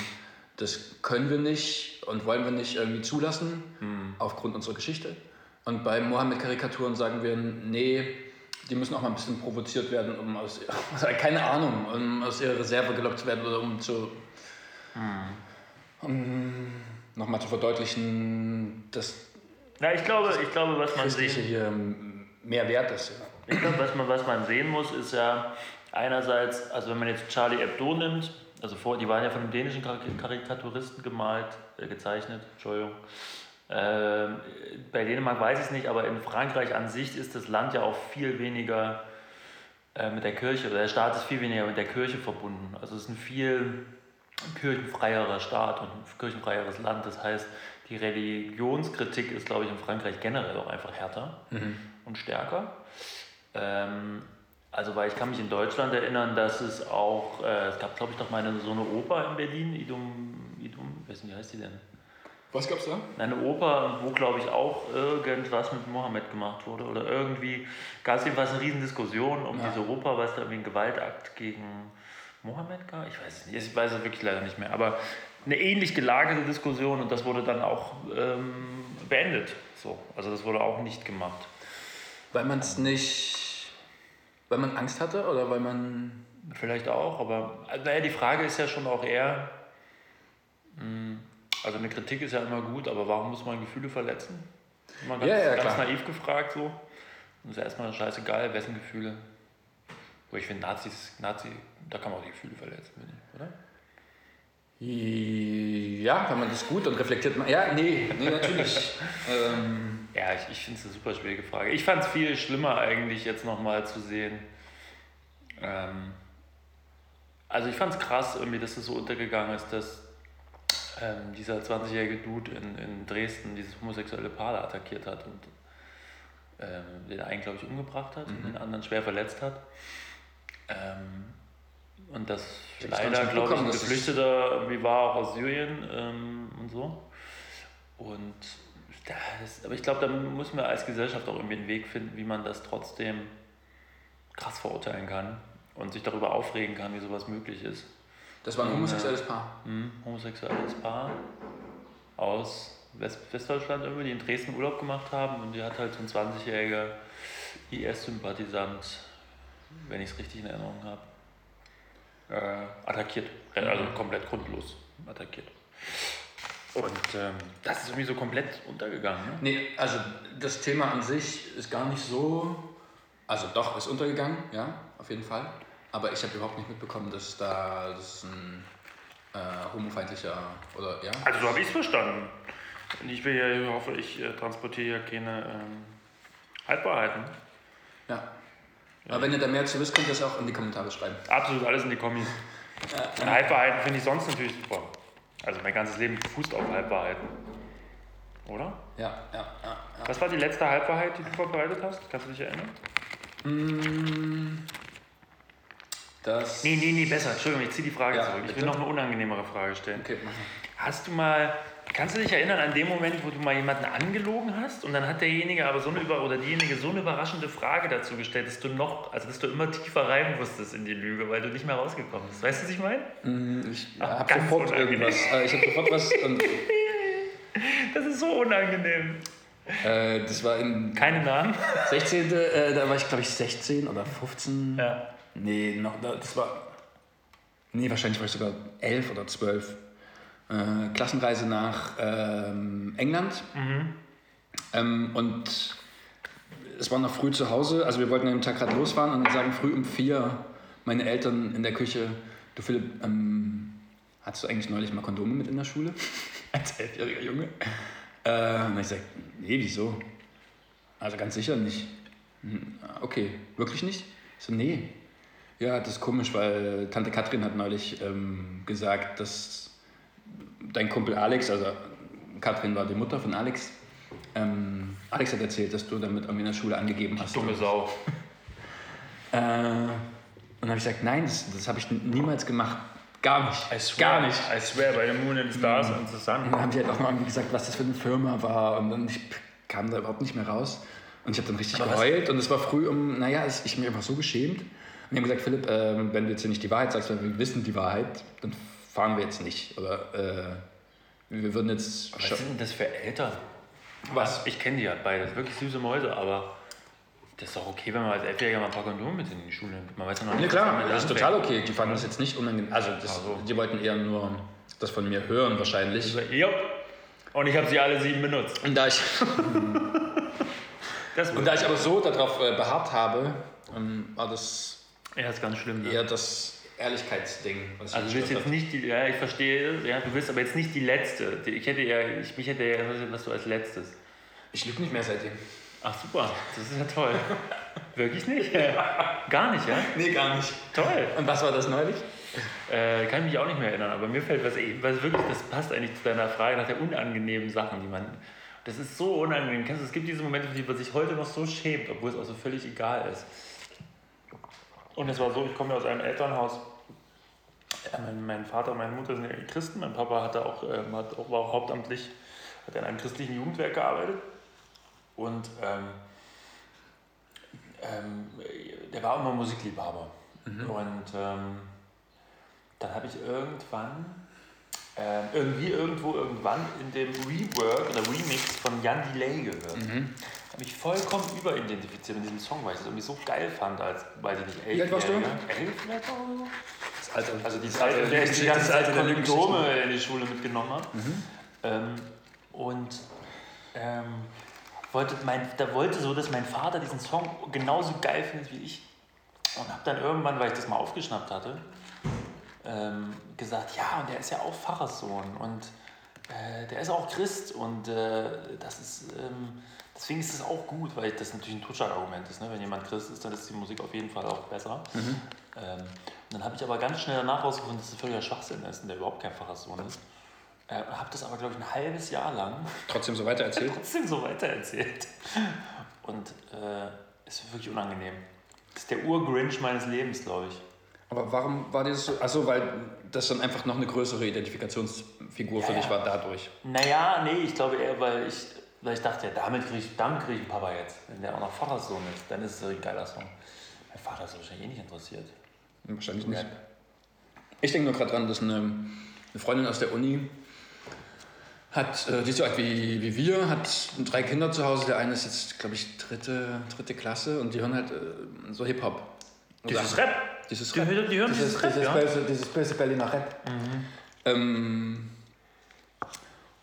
das können wir nicht und wollen wir nicht irgendwie zulassen aufgrund unserer Geschichte. Und bei Mohammed-Karikaturen sagen wir, nee, die müssen auch mal ein bisschen provoziert werden, um aus, (laughs) also keine Ahnung, um aus ihrer Reserve gelockt zu werden oder um zu, um nochmal zu verdeutlichen, dass Ja, ich glaube, ich glaube, was man sehen, hier mehr wert ist. Ja. ich glaube, was man, was man sehen muss, ist ja einerseits, also wenn man jetzt Charlie Hebdo nimmt, also vor, die waren ja von einem dänischen Karik- Karikaturisten gemalt, äh, gezeichnet, Entschuldigung. Ähm, bei Dänemark weiß ich es nicht, aber in Frankreich an sich ist das Land ja auch viel weniger äh, mit der Kirche, oder der Staat ist viel weniger mit der Kirche verbunden. Also es ist ein viel kirchenfreierer Staat und ein kirchenfreieres Land. Das heißt, die Religionskritik ist, glaube ich, in Frankreich generell auch einfach härter. Und und stärker. Ähm, also, weil ich kann mich in Deutschland erinnern, dass es auch, äh, es gab, glaube ich, doch mal eine, so eine Oper in Berlin, Idum, Idum, weiß nicht, wie heißt die denn? Was gab's da? Eine Oper, wo, glaube ich, auch irgendwas mit Mohammed gemacht wurde. Oder irgendwie gab es jedenfalls eine Riesendiskussion um Ja. diese Oper, weil es da irgendwie einen Gewaltakt gegen Mohammed gab. Ich weiß es nicht, ich weiß es wirklich leider nicht mehr. Aber eine ähnlich gelagerte Diskussion und das wurde dann auch ähm, beendet. So. Also das wurde auch nicht gemacht. Weil man es nicht. Weil man Angst hatte oder weil man. Vielleicht auch, aber also, naja, die Frage ist ja schon auch eher, mh, also eine Kritik ist ja immer gut, aber warum muss man Gefühle verletzen? Ganz, Ja, ja, ganz naiv gefragt so. Das ist ja erstmal scheißegal, wessen Gefühle. Wo ich finde, Nazis, Nazi, da kann man auch die Gefühle verletzen, finde ich, oder? Ja, wenn man das gut und reflektiert. ma- Ja, nee, nee, natürlich. (laughs) ähm, Ja, ich, ich finde es eine super schwierige Frage. Ich fand es viel schlimmer eigentlich jetzt nochmal zu sehen. Ähm, also ich fand es krass irgendwie, dass es so untergegangen ist, dass ähm, dieser 20-jährige Dude in, in Dresden dieses homosexuelle Paar da attackiert hat und ähm, den einen, glaube ich, umgebracht hat und den anderen schwer verletzt hat. Ähm, und das Ich leider, glaube ich, ein Geflüchteter irgendwie war, auch aus Syrien ähm, und so. Und das, aber ich glaube, da müssen wir als Gesellschaft auch irgendwie einen Weg finden, wie man das trotzdem krass verurteilen kann und sich darüber aufregen kann, wie sowas möglich ist. Das war ein homosexuelles Paar. Hm, homosexuelles Paar aus West Westdeutschland irgendwie, die in Dresden Urlaub gemacht haben und die hat halt so ein 20-jähriger IS-Sympathisant, wenn ich es richtig in Erinnerung habe, äh, attackiert. Also komplett grundlos attackiert. Und ähm, das ist irgendwie so komplett untergegangen. Ne? Nee, also das Thema an sich ist gar nicht so. Also doch, ist untergegangen, ja, auf jeden Fall. Aber ich habe überhaupt nicht mitbekommen, dass da das ein äh, homofeindlicher oder ja. Also so habe ich es verstanden. Ich will ja, ich hoffe, ich äh, transportiere ja keine ähm, Halbwahrheiten. ja. Aber wenn ihr da mehr zu wisst, könnt ihr das auch in die Kommentare schreiben. Absolut alles in die Kommis. Und Halbwahrheiten finde ich sonst natürlich super. Also mein ganzes Leben fußt auf Halbwahrheiten. Oder? Ja, ja, ja. ja. Was war die letzte Halbwahrheit, die du verbreitet hast? Kannst du dich erinnern? Mm, Das. Nee, nee, nee, besser. Entschuldigung, ich ziehe die Frage Ja, zurück. Ich will noch eine unangenehmere Frage stellen. Okay, mach. Hast du mal, kannst du dich erinnern an den Moment, wo du mal jemanden angelogen hast und dann hat derjenige aber so eine über oder diejenige so eine überraschende Frage dazu gestellt, dass du noch, also dass du immer tiefer rein wusstest in die Lüge, weil du nicht mehr rausgekommen bist. Weißt du, was ich meine? Mm, Ich habe sofort unangenehm. irgendwas. Äh, ich habe sofort was. Und, (laughs) Das ist so unangenehm. äh, das war in Keine Namen? 16. Äh, da war ich, glaube ich, 16 oder 15. Ja. Nee, noch, da- das war. Nee, wahrscheinlich war ich sogar 11 oder 12. Äh, Klassenreise nach ähm, England. Ähm, und es war noch früh zu Hause. Also, wir wollten an dem Tag gerade losfahren und dann sagen früh um vier meine Eltern in der Küche: Du Philipp, ähm, hattest du eigentlich neulich mal Kondome mit in der Schule? (laughs) Als elfjähriger Junge. Äh, und ich sag: Nee, wieso? Also, ganz sicher nicht. Hm, Okay, wirklich nicht? Ich so, nee. Ja, das ist komisch, weil Tante Katrin hat neulich ähm, gesagt, dass dein Kumpel Alex, also Katrin war die Mutter von Alex, ähm, Alex hat erzählt, dass du damit irgendwie in der Schule angegeben hast. Dumme Sau. (laughs) Äh, und dann habe ich gesagt, nein, das, das habe ich niemals gemacht. Gar nicht. I swear, Gar nicht. I swear, bei the Moon and Stars the Und Sun. dann haben die halt auch noch irgendwie gesagt, was das für eine Firma war. Und dann ich kam da überhaupt nicht mehr raus. Und ich habe dann richtig Aber geheult. Und es war früh um, naja, ich habe mich einfach so geschämt. Die haben gesagt, Philipp, ähm, wenn du jetzt hier nicht die Wahrheit sagst, weil wir wissen die Wahrheit, dann fahren wir jetzt nicht. Oder äh, wir würden jetzt... Was sind denn das für Eltern? Was? Ich kenne die ja beide, wirklich süße Mäuse, aber das ist doch okay, wenn man als Elfjähriger mal ein paar Kondome mit in die Schule nimmt. Man weiß ja noch nicht, Ja klar, das ist total okay. Die fanden das jetzt nicht unangenehm. Also, das, Ach so. die wollten eher nur das von mir hören wahrscheinlich. Also, jupp. Und ich habe sie alle sieben benutzt. Und da ich, (laughs) und da ich aber so darauf äh, beharrt habe, ähm, war das ja, ist ganz schlimm. Ne? eher das Ehrlichkeitsding. Also du willst jetzt nicht die, ja, ich verstehe, ja, du willst aber jetzt nicht die letzte. Ich hätte ja, ich, mich hätte ja interessiert, was du als letztes. hat. Ich lüge nicht mehr seitdem. Ach super, das ist ja toll. (laughs) Wirklich nicht? Gar nicht, ja? Nee, gar nicht. Toll. Und was war das neulich? Äh, kann ich mich auch nicht mehr erinnern, aber mir fällt was, was wirklich, das passt eigentlich zu deiner Frage nach der unangenehmen Sachen, die man. Das ist so unangenehm. Kennst du, es gibt diese Momente, die man sich heute noch so schämt, obwohl es auch so völlig egal ist. Und es war so, ich komme ja aus einem Elternhaus. Ja, mein, mein Vater und meine Mutter sind ja Christen. Mein Papa hatte auch, ähm, hat auch, war auch hauptamtlich, hat in einem christlichen Jugendwerk gearbeitet. Und ähm, ähm, der war immer Musikliebhaber. Und ähm, dann habe ich irgendwann, ähm, irgendwie irgendwo irgendwann in dem Rework oder Remix von Jan Delay gehört. Habe ich vollkommen überidentifiziert mit diesem Song, weil ich das irgendwie so geil fand, als, weiß ich nicht, elf Wie alt warst du? Elf vielleicht oder so? Das Alter. Also die das Zeit, Alter, in der ich die ganze Zeit Lügengeschichten. Kondome in die Schule mitgenommen habe. Ähm, und ähm, wollte mein, da wollte so, dass mein Vater diesen Song genauso geil findet wie ich. Und habe dann irgendwann, weil ich das mal aufgeschnappt hatte, ähm, gesagt, ja, und der ist ja auch Pfarrerssohn und äh, der ist auch Christ und äh, das ist, ähm, deswegen ist es auch gut, weil das natürlich ein Totschlagargument ist. Ne? Wenn jemand Christ ist, dann ist die Musik auf jeden Fall auch besser. Ähm, und dann habe ich aber ganz schnell danach herausgefunden, dass es völliger Schwachsinn ist und der überhaupt kein Pfarrerssohn ist. Äh, habe das aber, glaube ich, ein halbes Jahr lang Trotzdem so weiter erzählt. (laughs) trotzdem so weitererzählt. Und äh, es ist wirklich unangenehm. Das ist der Ur-Grinch meines Lebens, glaube ich. Aber warum war das so? Achso, weil das dann einfach noch eine größere Identifikationsfigur für Ja, dich ja. war dadurch. Naja, nee, ich glaube eher, weil ich, weil ich dachte, ja, damit kriege ich, damit krieg ich einen Papa jetzt. Wenn der auch noch Pfarrerssohn ist, dann ist es ein geiler Song. Mein Vater ist wahrscheinlich eh nicht interessiert. Wahrscheinlich nicht. Ich denke nur gerade dran, dass eine, eine Freundin aus der Uni hat, äh, die ist so alt wie, wie wir, hat drei Kinder zu Hause. Der eine ist jetzt, glaube ich, dritte, dritte Klasse und die hören halt äh, so Hip-Hop. Dieses. Rap. Dieses Die, Rap. hören- die hören Dieses, dieses Rap, dieses, ja? böse, dieses böse Berliner Rap. Ähm,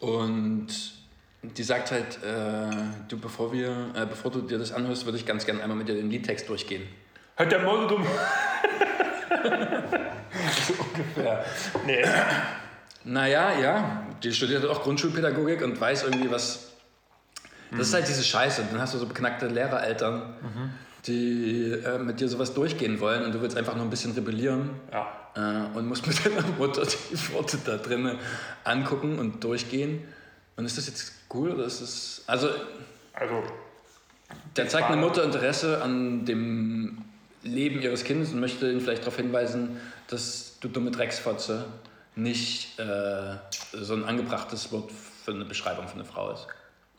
und die sagt halt, äh, du, bevor, wir, äh, bevor du dir das anhörst, würde ich ganz gerne einmal mit dir den Liedtext durchgehen. Hat der Maul dumm. (laughs) So ungefähr. Nee. Naja, ja, die studiert auch Grundschulpädagogik und weiß irgendwie, was. Das ist halt diese Scheiße. Dann hast du so beknackte Lehrereltern, die äh, mit dir sowas durchgehen wollen und du willst einfach nur ein bisschen rebellieren Ja. äh, und musst mit deiner Mutter die Worte da drinnen angucken und durchgehen. Und ist das jetzt cool oder ist das. Also, Also, da zeigt eine Mutter Interesse an dem Leben ihres Kindes und möchte ihn vielleicht darauf hinweisen, dass du dumme Drecksfotze nicht äh, so ein angebrachtes Wort für eine Beschreibung von einer Frau ist.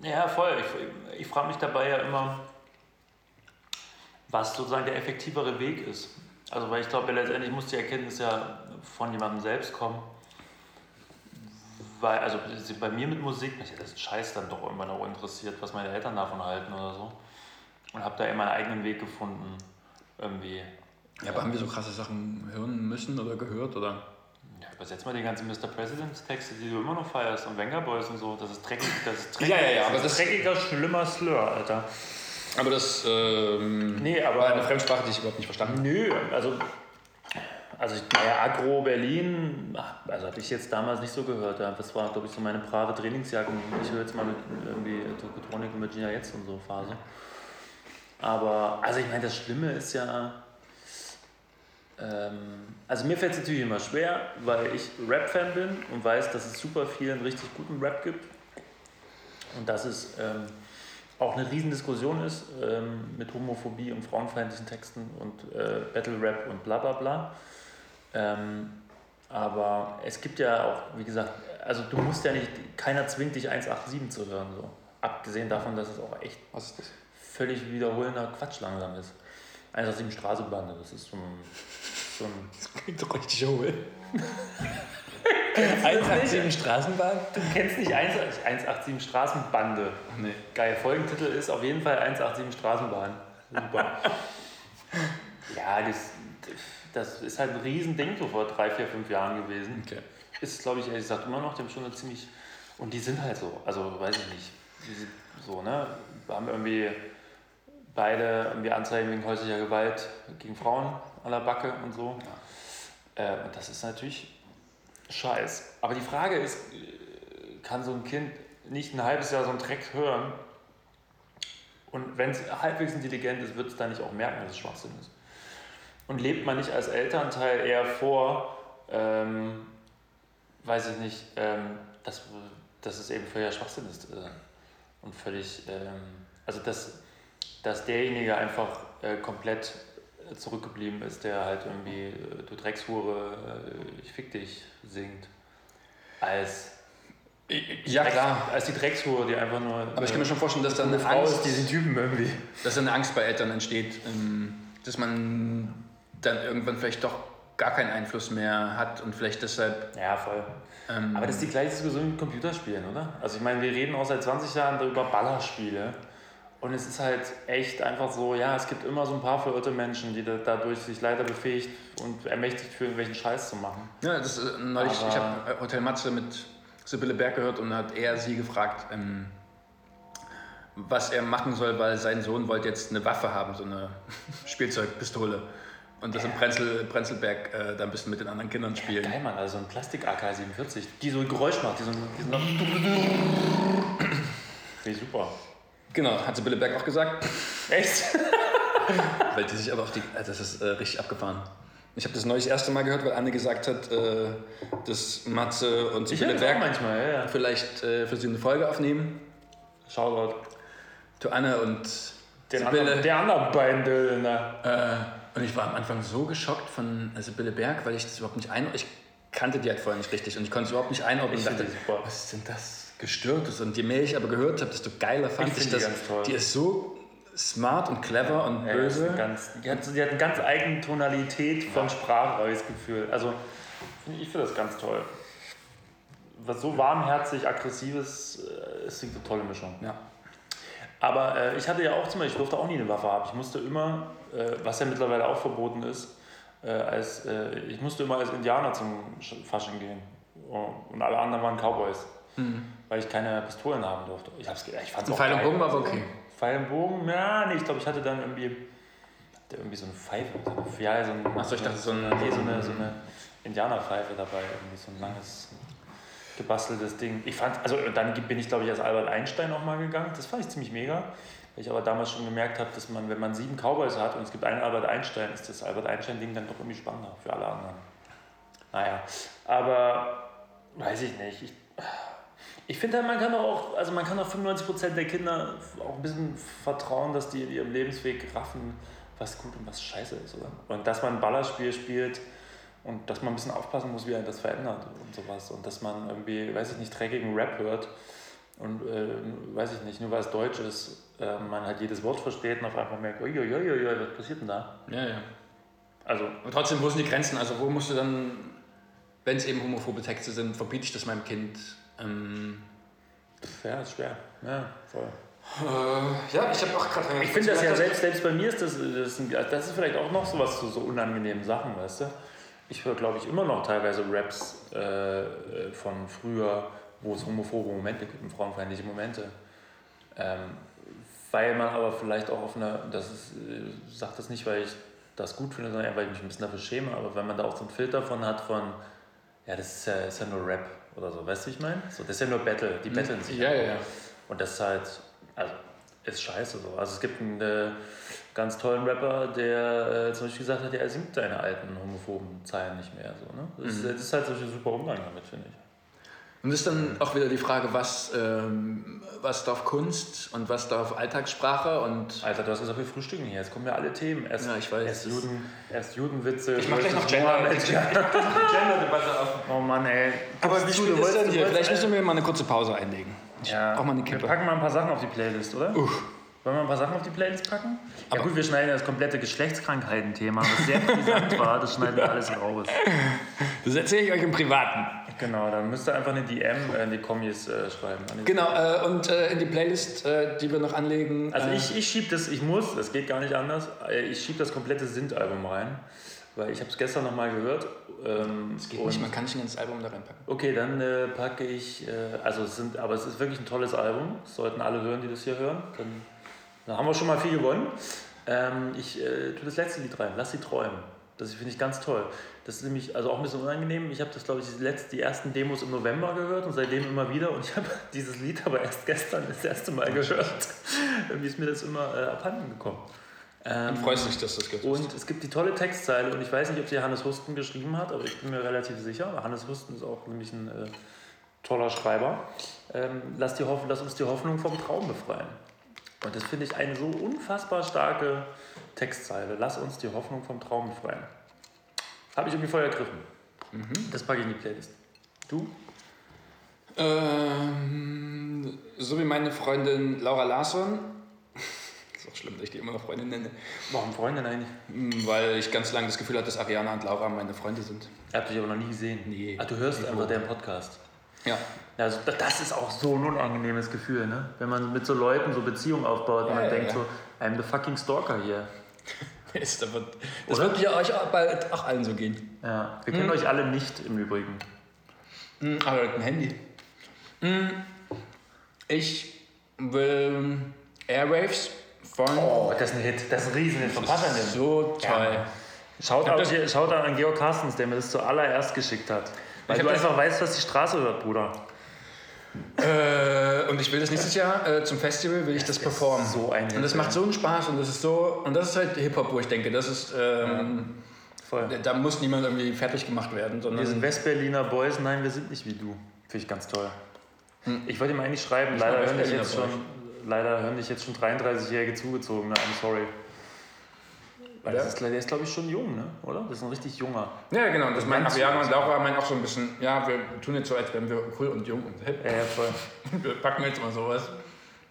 ja, voll. Ich, ich frage mich dabei ja immer, was sozusagen der effektivere Weg ist. Also, weil ich glaube, ja, letztendlich muss die Erkenntnis ja von jemandem selbst kommen. Weil, also bei mir mit Musik, mich hat das Scheiß dann doch irgendwann auch interessiert, was meine Eltern davon halten oder so. Und habe da immer meinen eigenen Weg gefunden. Irgendwie. Ja, aber haben wir so krasse Sachen hören müssen oder gehört? Oder? Ja, übersetz mal die ganzen Mr. President-Texte, die du immer noch feierst und Venga Boys und so. Das ist dreckig, das ist dreckig. Ja, ja, ja, aber das das- ist dreckiger, schlimmer Slur, Alter. Aber das ähm, Nee, aber- war eine Fremdsprache, die ich überhaupt nicht verstanden habe. Nö, also, also naja, Agro Berlin, also habe ich jetzt damals nicht so gehört. Das war, glaube ich, so meine brave Trainingsjacke. Ich höre jetzt mal mit irgendwie Tokotronik und Virginia jetzt und so Phase. Aber, also ich meine, das Schlimme ist ja, ähm, also mir fällt es natürlich immer schwer, weil ich Rap-Fan bin und weiß, dass es super vielen richtig guten Rap gibt. Und dass es ähm, auch eine Riesendiskussion ist ähm, mit Homophobie und frauenfeindlichen Texten und äh, Battle Rap und bla bla bla. Ähm, aber es gibt ja auch, wie gesagt, also du musst ja nicht, keiner zwingt dich 187 zu hören. So. Abgesehen davon, dass es auch echt Was ist das? völlig wiederholender Quatsch langsam ist. 187 Straßenbande, das ist so ein. So ein (laughs) Klingt doch richtig hohl. 187 Straßenbahn? du kennst nicht 187 187 Straßenbande. Nee. Geil, Folgentitel ist auf jeden Fall 187 Straßenbahn. Super. (laughs) ja, das, das ist halt ein Riesending so vor drei, vier, fünf Jahren gewesen. Okay. Ist, glaube ich, ehrlich gesagt immer noch, haben schon ziemlich. Und die sind halt so, also weiß ich nicht. Die sind so, ne? Wir haben irgendwie beide irgendwie Anzeigen wegen häuslicher Gewalt gegen Frauen an der Backe und so. Äh, und das ist natürlich scheiß. Aber die Frage ist, kann so ein Kind nicht ein halbes Jahr so einen Dreck hören? Und wenn es halbwegs intelligent ist, wird es dann nicht auch merken, dass es Schwachsinn ist. Und lebt man nicht als Elternteil eher vor, ähm, weiß ich nicht, ähm, dass, dass es eben völliger Schwachsinn ist, äh, und völlig, ähm, also dass, dass derjenige einfach äh, komplett äh, zurückgeblieben ist, der halt irgendwie äh, du Dreckshure, äh, ich fick dich singt, als, Ja, Drecks- klar. als die Dreckshure, die einfach nur Aber ich kann mir schon vorstellen, dass dann eine eine Frau Angst, ist, diesen Typen irgendwie. dass dann eine Angst bei Eltern entsteht, ähm, dass man dann irgendwann vielleicht doch gar keinen Einfluss mehr hat und vielleicht deshalb. Ja, voll. Ähm, Aber das ist die gleiche Diskussion mit Computerspielen, oder? Also ich meine, wir reden auch seit 20 Jahren darüber Ballerspiele. Und es ist halt echt einfach so, ja, es gibt immer so ein paar verirrte Menschen, die da, dadurch sich leider befähigt und ermächtigt fühlen, welchen Scheiß zu machen. Ja, das ist äh, neulich, Aber- ich habe Hotel Matze mit Sibylle Berg gehört und hat er sie gefragt, ähm, was er machen soll, weil sein Sohn wollte jetzt eine Waffe haben, so eine (laughs) Spielzeugpistole. Und das in Prenzel, Prenzlberg äh, da ein bisschen mit den anderen Kindern spielen. Geil, Mann, also so ein Plastik-AK-47, die so ein Geräusch macht, die so ein... Die so super. Genau, hat Sibylle Berg auch gesagt. Echt? (laughs) Weil die sich aber auf die. äh, Das ist äh, richtig abgefahren. Ich habe das neulich das erste Mal gehört, weil Anne gesagt hat, äh, dass Matze und Ich Sibylle Berg manchmal, ja, ja. vielleicht äh, für sie eine Folge aufnehmen. Shoutout. To Anne und Den Sibylle. anderen, der andere Beindel, ne? Äh, und ich war am Anfang so geschockt von Sibylle Berg, weil ich das überhaupt nicht einordnen. Ich kannte die halt vorher nicht richtig und ich konnte es überhaupt nicht einordnen. Ich und dachte, die super. was ist denn das? Gestörtes. Und je mehr ich aber gehört habe, desto geiler fand Ich ich, die das. ganz toll. Die ist so smart und clever und Ja, böse. ganz, die, hat, die hat eine ganz eigene Tonalität von Sprache, habe ich das Gefühl. Also, ich finde das ganz toll. Was so warmherzig, aggressives, äh, ist eine tolle Mischung. ja. Aber äh, ich hatte ja auch zum Beispiel, ich durfte auch nie eine Waffe haben. Ich musste immer, äh, was ja mittlerweile auch verboten ist, äh, als, äh, ich musste immer als Indianer zum Sch- Fasching gehen. Oh, Und alle anderen waren Cowboys, weil ich keine Pistolen haben durfte. Ich, hab's, ich fand's auch Pfeil und. Bogen war aber okay. Pfeil und Bogen, ja, nee, ich glaube, ich hatte dann irgendwie, hatte irgendwie so eine Pfeife. Ja, so, ein, Ach so, ich dachte, so eine- nee, so eine, so eine Indianerpfeife dabei, irgendwie so ein langes, gebasteltes Ding. Ich fand, also dann bin ich, glaube ich, als Albert Einstein auch mal gegangen. Das fand ich ziemlich mega. Weil ich aber damals schon gemerkt habe, dass man, wenn man sieben Cowboys hat und es gibt einen Albert Einstein, ist das Albert Einstein-Ding dann doch irgendwie spannender für alle anderen. Naja, aber weiß ich nicht. Ich, ich finde halt, man kann doch auch, also man kann auch 95% der Kinder auch ein bisschen vertrauen, dass die in ihrem Lebensweg raffen, was gut und was scheiße ist, oder? Und dass man ein Ballerspiel spielt und dass man ein bisschen aufpassen muss, wie er das verändert und sowas. Und dass man irgendwie, weiß ich nicht, dreckigen Rap hört und, äh, weiß ich nicht, nur weil es Deutsch ist, äh, man halt jedes Wort versteht und auf einmal merkt, uiuiuiui, was passiert denn da? Ja, ja. Also, Und trotzdem, wo sind die Grenzen? Also wo musst du dann, wenn es eben homophobe Texte sind, verbiete ich das meinem Kind? Ähm, ja, ist schwer. Ja, voll. äh, ja, ich habe auch gerade... Ich finde das ja selbst, selbst bei mir ist das, das, das ist vielleicht auch noch so was zu so unangenehmen Sachen, weißt du? Ich höre, glaube ich, immer noch teilweise Raps äh, äh, von früher, wo es homophobe Momente gibt und frauenfeindliche Momente. Ähm, weil man aber vielleicht auch auf einer, das ist, äh, sagt das nicht, weil ich das gut finde, sondern weil ich mich ein bisschen dafür schäme, aber wenn man da auch so einen Filter von hat von, ja, das ist ja, ist ja nur Rap oder so, weißt du, wie ich meine? So, das ist ja nur Battle, die battlen sich. Ja, ja, ja. Und das ist halt, also, ist scheiße so. Also es gibt einen äh, ganz tollen Rapper, der äh, zum Beispiel gesagt hat, ja, er singt seine alten homophoben Zeilen nicht mehr. So, ne? das, ist, das ist halt so ein super Umgang damit, finde ich. Und das ist dann auch wieder die Frage, was, ähm, was darf Kunst und was darf Alltagssprache und... Alter, du hast gesagt, wir frühstücken hier. Jetzt kommen ja alle Themen. Erst, Ja, ich weiß. Erst, Juden, erst Judenwitze. Ich mach gleich noch Gender, ich (laughs) Gender-Debatte auf. Oh Mann, ey. Aber wie spät ist denn hier? Vielleicht müssen wir mal eine kurze Pause einlegen. Ich Ja, brauch mal eine wir Kippe. packen mal ein paar Sachen auf die Playlist, oder? Wollen wir ein paar Sachen auf die Playlist packen? ja gut, wir schneiden das komplette Geschlechtskrankheiten-Thema, was sehr brisant (laughs) war, das schneiden wir alles raus. Das erzähle ich euch im Privaten. Genau, dann müsst ihr einfach eine DM in die Kommis äh, schreiben. Genau, äh, und äh, in die Playlist, äh, die wir noch anlegen. Also äh, ich, ich schieb das, ich muss, es geht gar nicht anders, äh, ich schieb das komplette Sint-Album rein, weil ich habe es gestern nochmal gehört. Ähm, Es geht nicht, man kann nicht ein ganzes Album da reinpacken. Okay, dann äh, packe ich, äh, also es sind, aber es ist wirklich ein tolles Album, das sollten alle hören, die das hier hören. Dann, dann haben wir schon mal viel gewonnen. Ähm, ich äh, tue das letzte Lied rein, Lass sie träumen. Das finde ich ganz toll. Das ist nämlich also auch ein bisschen unangenehm. Ich habe das, glaube ich, die, letzten, die ersten Demos im November gehört und seitdem immer wieder. Und ich habe (laughs) dieses Lied aber erst gestern das erste Mal gehört. (laughs) Irgendwie ist mir das immer äh, abhanden gekommen. Ähm, Und freust dich, dass das hast. und es gibt die tolle Textzeile und ich weiß nicht, ob sie Hannes Husten geschrieben hat, aber ich bin mir relativ sicher. Hannes Husten ist auch nämlich ein äh, toller Schreiber. Ähm, lass, die Hoff lass uns die Hoffnung vom Traum befreien. Und das finde ich eine so unfassbar starke Textzeile. Lass uns die Hoffnung vom Traum befreien. Habe ich irgendwie voll ergriffen. Das packe ich in die Playlist. Du? Ähm, so wie meine Freundin Laura Larsson. (laughs) ist auch schlimm, dass ich die immer noch Freundin nenne. Warum Freundin eigentlich? Hm, Weil ich ganz lange das Gefühl hatte, dass Ariana und Laura meine Freunde sind. Ihr habt dich aber noch nie gesehen. Nee. Ah, du hörst einfach deren Podcast. Ja. Also das ist auch so ein unangenehmes Gefühl, ne? Wenn man mit so Leuten so Beziehungen aufbaut und Ja, man ja, denkt ja. so, I'm the fucking stalker hier. (laughs) Ist aber, das Oder? wird ja euch auch bald auch allen so gehen. Ja, wir kennen euch alle nicht im Übrigen. Hm, aber mit dem Handy. Hm, Ich will Airwaves von. Oh, das ist ein Hit. Das ist ein Riesenhit. Von Pascha so toll. Schaut, das- hier- schaut an Georg Carstens, der mir das zuallererst geschickt hat. Weil Ich du das- einfach weißt, was die Straße hört, Bruder. Äh, und ich will das nächstes Jahr äh, zum Festival, will ich das, performen. so ein und das macht so einen Spaß und das ist so. Und das ist halt Hip-Hop, wo ich denke, das ist. Ähm, Voll. Da muss niemand irgendwie fertig gemacht werden, sondern. Wir sind Westberliner Boys, nein, wir sind nicht wie du. Finde ich ganz toll. Ich wollte ihm eigentlich schreiben, leider hören, dich jetzt schon, leider hören dich jetzt schon 33-Jährige zugezogen? I'm sorry. Weil Ja. das ist, der ist, glaube ich, schon jung, ne? oder? Das ist ein richtig junger. Ja, genau. Das meinen Ganz Ariana und. Laura meinen auch so ein bisschen. Ja, wir tun jetzt so, als wären wir cool und jung und hip. Ja, ja, voll. (laughs) Wir packen jetzt mal sowas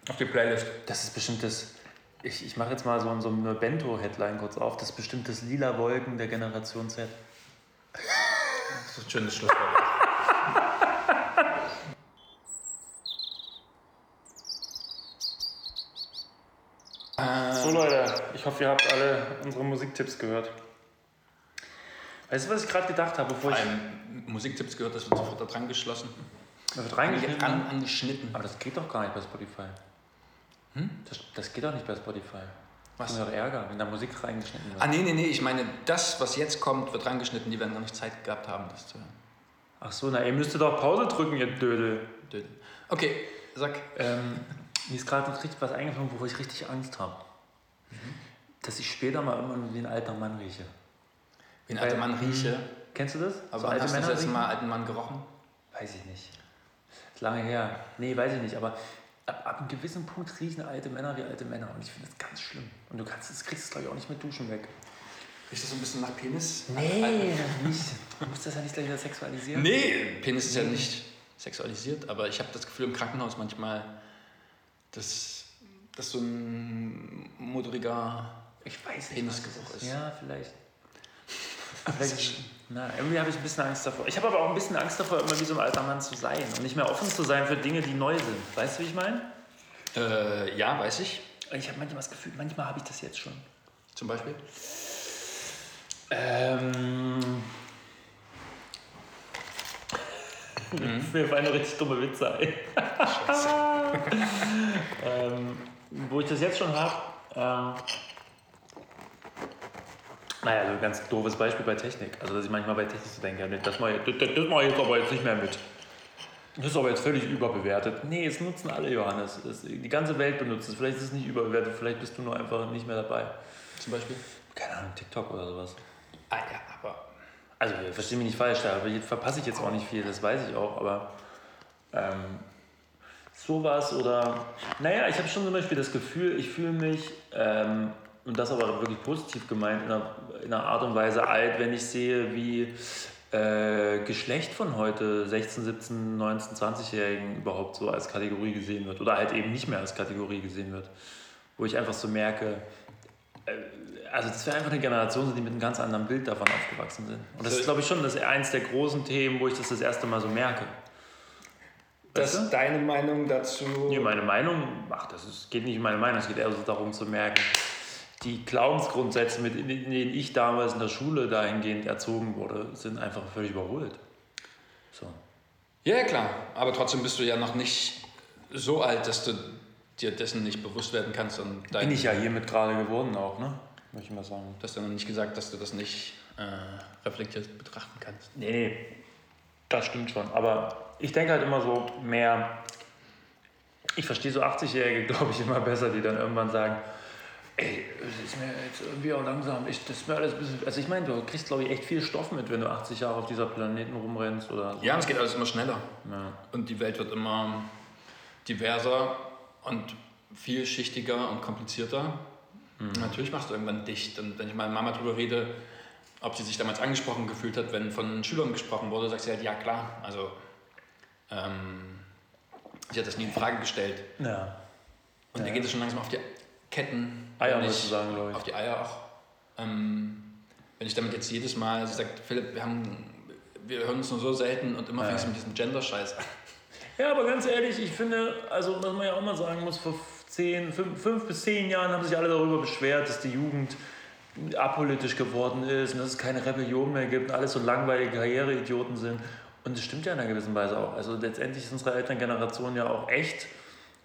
auf die Playlist. Das ist bestimmt das. Ich, ich mache jetzt mal so, so eine Bento-Headline kurz auf. Das ist bestimmt das lila Wolken der Generation Z. Das ist ein schönes Schlusswort. So Leute, ich hoffe, ihr habt alle unsere Musiktipps gehört. Weißt du, was ich gerade gedacht habe, bevor ich. Ein Musiktipps gehört, das wird sofort da dran geschlossen. Da wird reingeschnitten. An, angeschnitten. Aber das geht doch gar nicht bei Spotify. Das, das geht doch nicht bei Spotify. Das Was? ist doch Ärger, wenn da Musik reingeschnitten wird. Ah, nee, nee, nee, ich meine, das, was jetzt kommt, wird rangeschnitten. Die werden gar nicht Zeit gehabt haben, das zu hören. Ach so, na, ihr müsstet doch Pause drücken, ihr Dödel. Dödel. Okay, sag. Ähm, (laughs) mir ist gerade noch richtig was eingefallen, wovor ich richtig Angst habe. Dass ich später mal irgendwann wie ein alter Mann rieche. Wie ein alter Weil- Mann rieche. Kennst du das? Aber so hast du das letzte? Mal alten Mann gerochen? Weiß ich nicht. Ist lange her. Nee, weiß ich nicht. Aber ab, ab einem gewissen Punkt riechen alte Männer wie alte Männer. Und ich finde das ganz schlimm. Und du kannst das kriegst es, glaube ich, auch nicht mit Duschen weg. Riecht das so ein bisschen nach Penis? Nee, nicht. Du musst das ja nicht gleich wieder sexualisieren. Nee, Penis ist ja nicht sexualisiert, aber ich habe das Gefühl im Krankenhaus manchmal, dass das so ein moderiger Ich weiß nicht. Penisgeruch ist. Ja, vielleicht. (laughs) vielleicht na, irgendwie habe ich ein bisschen Angst davor. Ich habe aber auch ein bisschen Angst davor, immer wie so ein alter Mann zu sein und nicht mehr offen zu sein für Dinge, die neu sind. Weißt du, wie ich meine? Äh, ja, weiß ich. Ich habe manchmal das Gefühl, manchmal habe ich das jetzt schon. Zum Beispiel. Ähm. (laughs) Mir fallen eine richtig dumme Witze ein. (laughs) ähm, wo ich das jetzt schon habe. Ähm, naja, so ein ganz doofes Beispiel bei Technik. Also, dass ich manchmal bei Technik so denke, das mache ich, das, das mache ich jetzt aber jetzt nicht mehr mit. Das ist aber jetzt völlig überbewertet. Nee, es nutzen alle, Johannes. Es, die ganze Welt benutzt es. Vielleicht ist es nicht überbewertet, vielleicht bist du nur einfach nicht mehr dabei. Zum Beispiel. Keine Ahnung, TikTok oder sowas. Ah ja, aber. Also, verstehe mich nicht falsch, da verpasse ich jetzt auch nicht viel, das weiß ich auch, aber ähm, sowas oder, naja, ich habe schon zum Beispiel das Gefühl, ich fühle mich, ähm, und das aber wirklich positiv gemeint, in einer, in einer Art und Weise alt, wenn ich sehe, wie äh, Geschlecht von heute 16, 17, 19, 20-Jährigen überhaupt so als Kategorie gesehen wird oder halt eben nicht mehr als Kategorie gesehen wird. Wo ich einfach so merke, also das wäre einfach eine Generation, die mit einem ganz anderen Bild davon aufgewachsen sind. Und das ist, glaube ich, schon das eins der großen Themen, wo ich das das erste Mal so merke. Das ist deine Meinung dazu. Nee, meine Meinung, ach, das ist, geht nicht um meine Meinung, es geht eher so darum zu merken, die Glaubensgrundsätze, mit in denen ich damals in der Schule dahingehend erzogen wurde, sind einfach völlig überholt. So. Ja, klar. Aber trotzdem bist du ja noch nicht so alt, dass du dir dessen nicht bewusst werden kannst. Und dein, Bin ich ja hiermit gerade geworden auch, ne? Möchte ich mal sagen. Du hast ja noch nicht gesagt, dass du das nicht äh, reflektiert betrachten kannst. Nee, nee, das stimmt schon. Aber ich denke halt immer so mehr. Ich verstehe so 80-Jährige, (laughs) glaube ich, immer besser, die dann irgendwann sagen: Ey, es ist mir jetzt irgendwie auch langsam. Ich, das ist mir alles ein bisschen. Also, ich meine, du kriegst, glaube ich, echt viel Stoff mit, wenn du 80 Jahre auf dieser Planeten rumrennst oder so. Ja, es geht alles immer schneller. Ja. Und die Welt wird immer diverser und vielschichtiger und komplizierter. Natürlich machst du irgendwann dicht. Und wenn ich mit Mama darüber rede, ob sie sich damals angesprochen gefühlt hat, wenn von Schülern gesprochen wurde, sagt sie halt, ja klar. Also ähm, sie hat das nie in Frage gestellt. ja. Und ihr geht es schon langsam auf die Ketten. Eier, würdest ich- sagen, glaube ich. Auf die Eier auch. Ähm, wenn ich damit jetzt jedes Mal, sie sagt, Philipp, wir, haben, wir hören uns nur so selten und immer Ja. fängst du mit diesem Gender-Scheiß an. Ja, aber ganz ehrlich, ich finde, also was man ja auch mal sagen muss, vor zehn, fünf, fünf bis zehn Jahren haben sich alle darüber beschwert, dass die Jugend apolitisch geworden ist und dass es keine Rebellion mehr gibt und alles so langweilige Karriereidioten sind. Und das stimmt ja in einer gewissen Weise auch. Also letztendlich ist unsere Elterngeneration ja auch echt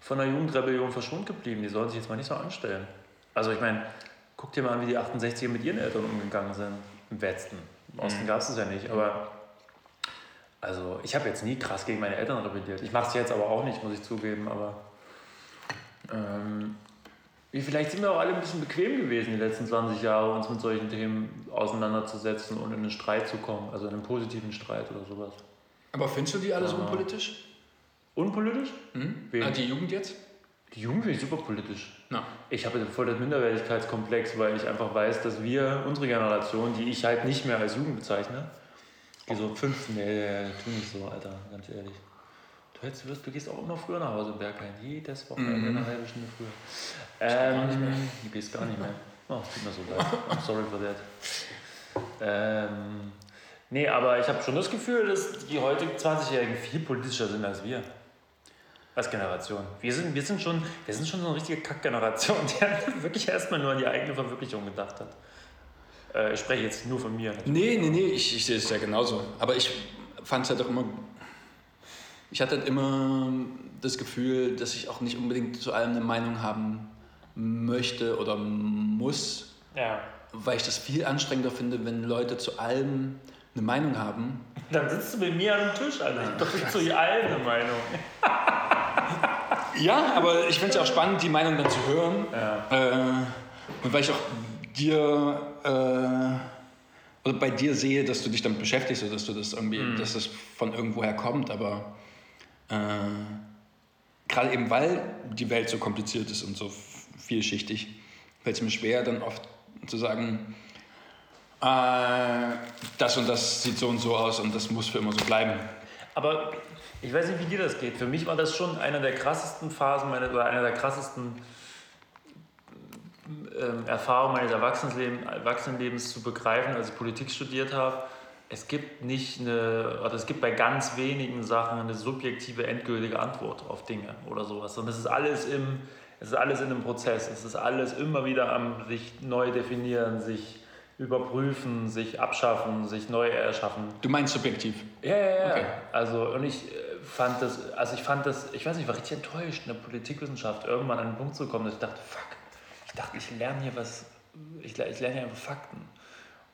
von der Jugendrebellion verschont geblieben. Die sollen sich jetzt mal nicht so anstellen. Also ich meine, guck dir mal an, wie die 68er mit ihren Eltern umgegangen sind. Im Westen. Im Osten gab es es ja nicht, aber also ich habe jetzt nie krass gegen meine Eltern rebelliert. Ich mache es jetzt aber auch nicht, muss ich zugeben. Aber ähm, wie- vielleicht sind wir auch alle ein bisschen bequem gewesen die letzten 20 Jahre, uns mit solchen Themen auseinanderzusetzen und in einen Streit zu kommen. Also in einen positiven Streit oder sowas. Aber findest du die alle so Ja. unpolitisch? Unpolitisch? Hm? Wen? Ah, die Jugend jetzt? Die Jugend finde ich super politisch. Na. Ich habe voll den Minderwertigkeitskomplex, weil ich einfach weiß, dass wir, unsere Generation, die ich halt nicht mehr als Jugend bezeichne, die so 15, nee, tu nicht so, Alter, ganz ehrlich. Du, hättest, du, wirst, du gehst auch immer früher nach Hause in Bergheim, jedes Wochenende Mhm. eine halbe Stunde früher. Ähm, du gehst gar nicht mehr. Oh, es tut mir so leid. I'm sorry for that. Ähm, nee, aber ich habe schon das Gefühl, dass die heutigen 20-Jährigen viel politischer sind als wir. Als Generation. Wir sind, wir sind, schon, wir sind schon so eine richtige Kackgeneration, (laughs) die wirklich erstmal nur an die eigene Verwirklichung gedacht hat. Äh, ich spreche jetzt nur von mir. Nee, nee, nee, ich, ich sehe es ja genauso. Aber ich fand es halt auch immer. Ich hatte halt immer das Gefühl, dass ich auch nicht unbedingt zu allem eine Meinung haben möchte oder muss, Ja. weil ich das viel anstrengender finde, wenn Leute zu allem eine Meinung haben. Dann sitzt du mit mir an dem Tisch, Alter. Ich doch nicht zu allen eine Meinung. Ja, aber ich finde es auch spannend, die Meinung dann zu hören. Ja. Äh, und weil ich auch dir äh, oder bei dir sehe, dass du dich damit beschäftigst oder dass du das irgendwie, Mhm. dass das von irgendwoher kommt, aber äh, gerade eben weil die Welt so kompliziert ist und so vielschichtig, fällt es mir schwer, dann oft zu sagen, äh, das und das sieht so und so aus und das muss für immer so bleiben. Aber ich weiß nicht, wie dir das geht. Für mich war das schon einer der krassesten Phasen meiner, oder einer der krassesten ähm, Erfahrungen meines Erwachsenenlebens, Erwachsenenlebens zu begreifen, als ich Politik studiert habe. Es gibt nicht eine, oder es gibt bei ganz wenigen Sachen eine subjektive, endgültige Antwort auf Dinge oder sowas. Und es ist alles im, es ist alles in einem Prozess. Es ist alles immer wieder am sich neu definieren, sich überprüfen, sich abschaffen, sich neu erschaffen. Du meinst subjektiv. Ja, ja, ja. Okay. Also, und ich äh, fand das, also ich fand das, ich weiß nicht, ich war richtig enttäuscht, in der Politikwissenschaft irgendwann an den Punkt zu kommen, dass ich dachte, fuck, ich dachte, ich lerne hier was, ich, ich lerne hier einfach Fakten.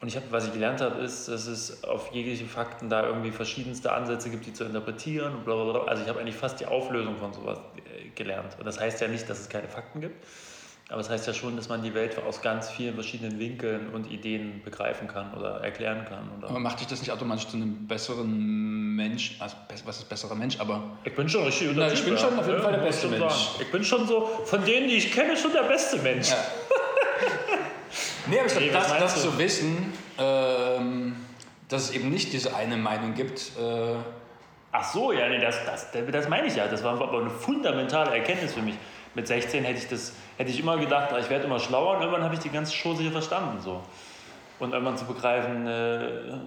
Und ich hab, was ich gelernt habe, ist, dass es auf jegliche Fakten da irgendwie verschiedenste Ansätze gibt, die zu interpretieren und bla bla bla. Also ich habe eigentlich fast die Auflösung von sowas äh, gelernt. Und das heißt ja nicht, dass es keine Fakten gibt, aber es heißt ja schon, dass man die Welt aus ganz vielen verschiedenen Winkeln und Ideen begreifen kann oder erklären kann. Oder Aber macht dich das nicht automatisch zu einem besseren Mensch? Also, was ist besserer Mensch? Aber Ich bin schon richtig Na, ich bin schon auf jeden Fall der beste Mensch. sagen. Ich bin schon so, von denen, die ich kenne, schon der beste Mensch. Ja. (laughs) nee, aber ich glaube, das, das zu wissen, ähm, dass es eben nicht diese eine Meinung gibt. Äh, Ach so, ja, nee, das, das, das meine ich ja. Das war aber eine fundamentale Erkenntnis für mich. Mit 16 hätte ich, das, hätte ich immer gedacht, ich werde immer schlauer und irgendwann habe ich die ganze Chose hier verstanden. So. Und irgendwann zu begreifen, äh,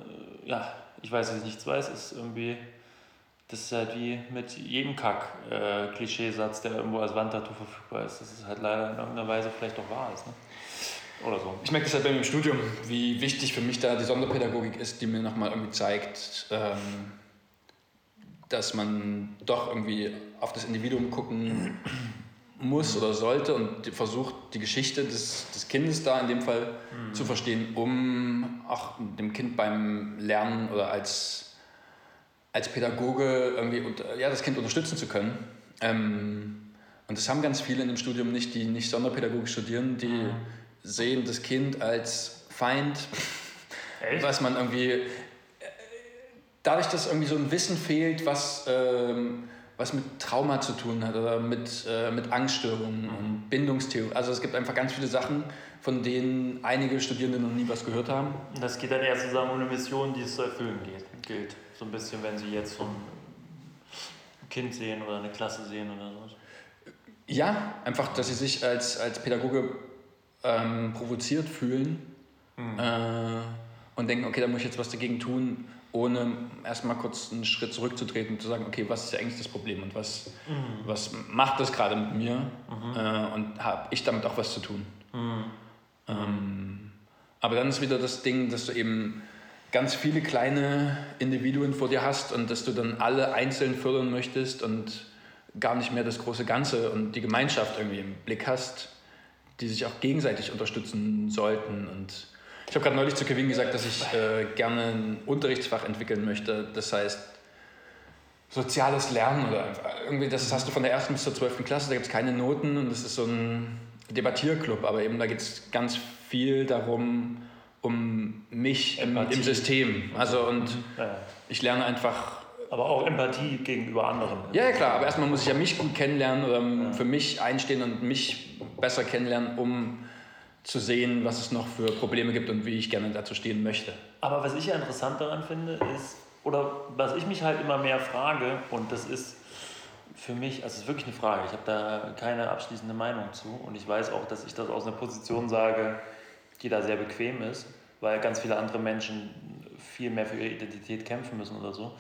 ja, ich weiß, dass ich nichts weiß, ist irgendwie, das ist halt wie mit jedem Kack-Klischeesatz, der irgendwo als Wandtattoo verfügbar ist, dass es halt leider in irgendeiner Weise vielleicht doch wahr ist. Ne? Oder so. ich merke das halt bei mir im Studium, wie wichtig für mich da die Sonderpädagogik ist, die mir nochmal irgendwie zeigt, ähm, dass man doch irgendwie auf das Individuum gucken muss oder sollte und versucht, die Geschichte des, des Kindes da in dem Fall zu verstehen, um auch dem Kind beim Lernen oder als, als Pädagoge irgendwie unter, ja, das Kind unterstützen zu können. Ähm, Und das haben ganz viele in dem Studium nicht, die nicht Sonderpädagogik studieren, die sehen das Kind als Feind, Echt? was man irgendwie. äh, Dadurch, dass irgendwie so ein Wissen fehlt, was, ähm, was mit Trauma zu tun hat oder mit, äh, mit Angststörungen und Bindungstheorie. Also es gibt einfach ganz viele Sachen, von denen einige Studierende noch nie was gehört haben. Das geht dann eher zusammen um eine Mission, die es zu erfüllen geht, gilt. So ein bisschen, wenn Sie jetzt so ein Kind sehen oder eine Klasse sehen oder so. Ja, einfach, dass sie sich als, als Pädagoge ähm, provoziert fühlen äh, und denken, okay, da muss ich jetzt was dagegen tun, ohne erstmal kurz einen Schritt zurückzutreten und zu sagen, okay, was ist eigentlich das Problem und was, was macht das gerade mit mir äh, und habe ich damit auch was zu tun. Ähm, aber dann ist wieder das Ding, dass du eben ganz viele kleine Individuen vor dir hast und dass du dann alle einzeln fördern möchtest und gar nicht mehr das große Ganze und die Gemeinschaft irgendwie im Blick hast, die sich auch gegenseitig unterstützen sollten. Und ich habe gerade neulich zu Kevin gesagt, dass ich äh, gerne ein Unterrichtsfach entwickeln möchte. Das heißt, soziales Lernen oder einfach irgendwie, das hast du von der ersten bis zur zwölften Klasse, da gibt es keine Noten und das ist so ein Debattierclub, aber eben da geht es ganz viel darum, um mich im, im System. Also und Ja. ich lerne einfach Aber auch Empathie gegenüber anderen. ja, ja, klar, aber erstmal muss ich ja mich gut kennenlernen oder für mich einstehen und mich besser kennenlernen, um zu sehen, was es noch für Probleme gibt und wie ich gerne dazu stehen möchte. Aber was ich ja interessant daran finde, ist, oder was ich mich halt immer mehr frage, und das ist für mich, also es ist wirklich eine Frage, ich habe da keine abschließende Meinung zu und ich weiß auch, dass ich das aus einer Position sage, die da sehr bequem ist, weil ganz viele andere Menschen viel mehr für ihre Identität kämpfen müssen oder so.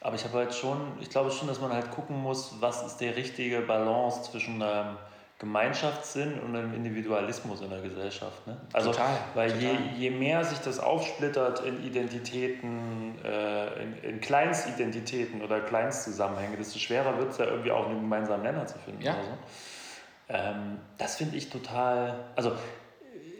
Aber ich habe halt schon, ich glaube schon, dass man halt gucken muss, was ist der richtige Balance zwischen einem Gemeinschaftssinn und einem Individualismus in der Gesellschaft. Ne? Also, Total, weil je, total. je mehr sich das aufsplittert in Identitäten, äh, in, in Kleinstidentitäten oder Kleinstzusammenhänge, desto schwerer wird es ja irgendwie auch einen gemeinsamen Nenner zu finden. Ja. So. ähm, das finde ich total, also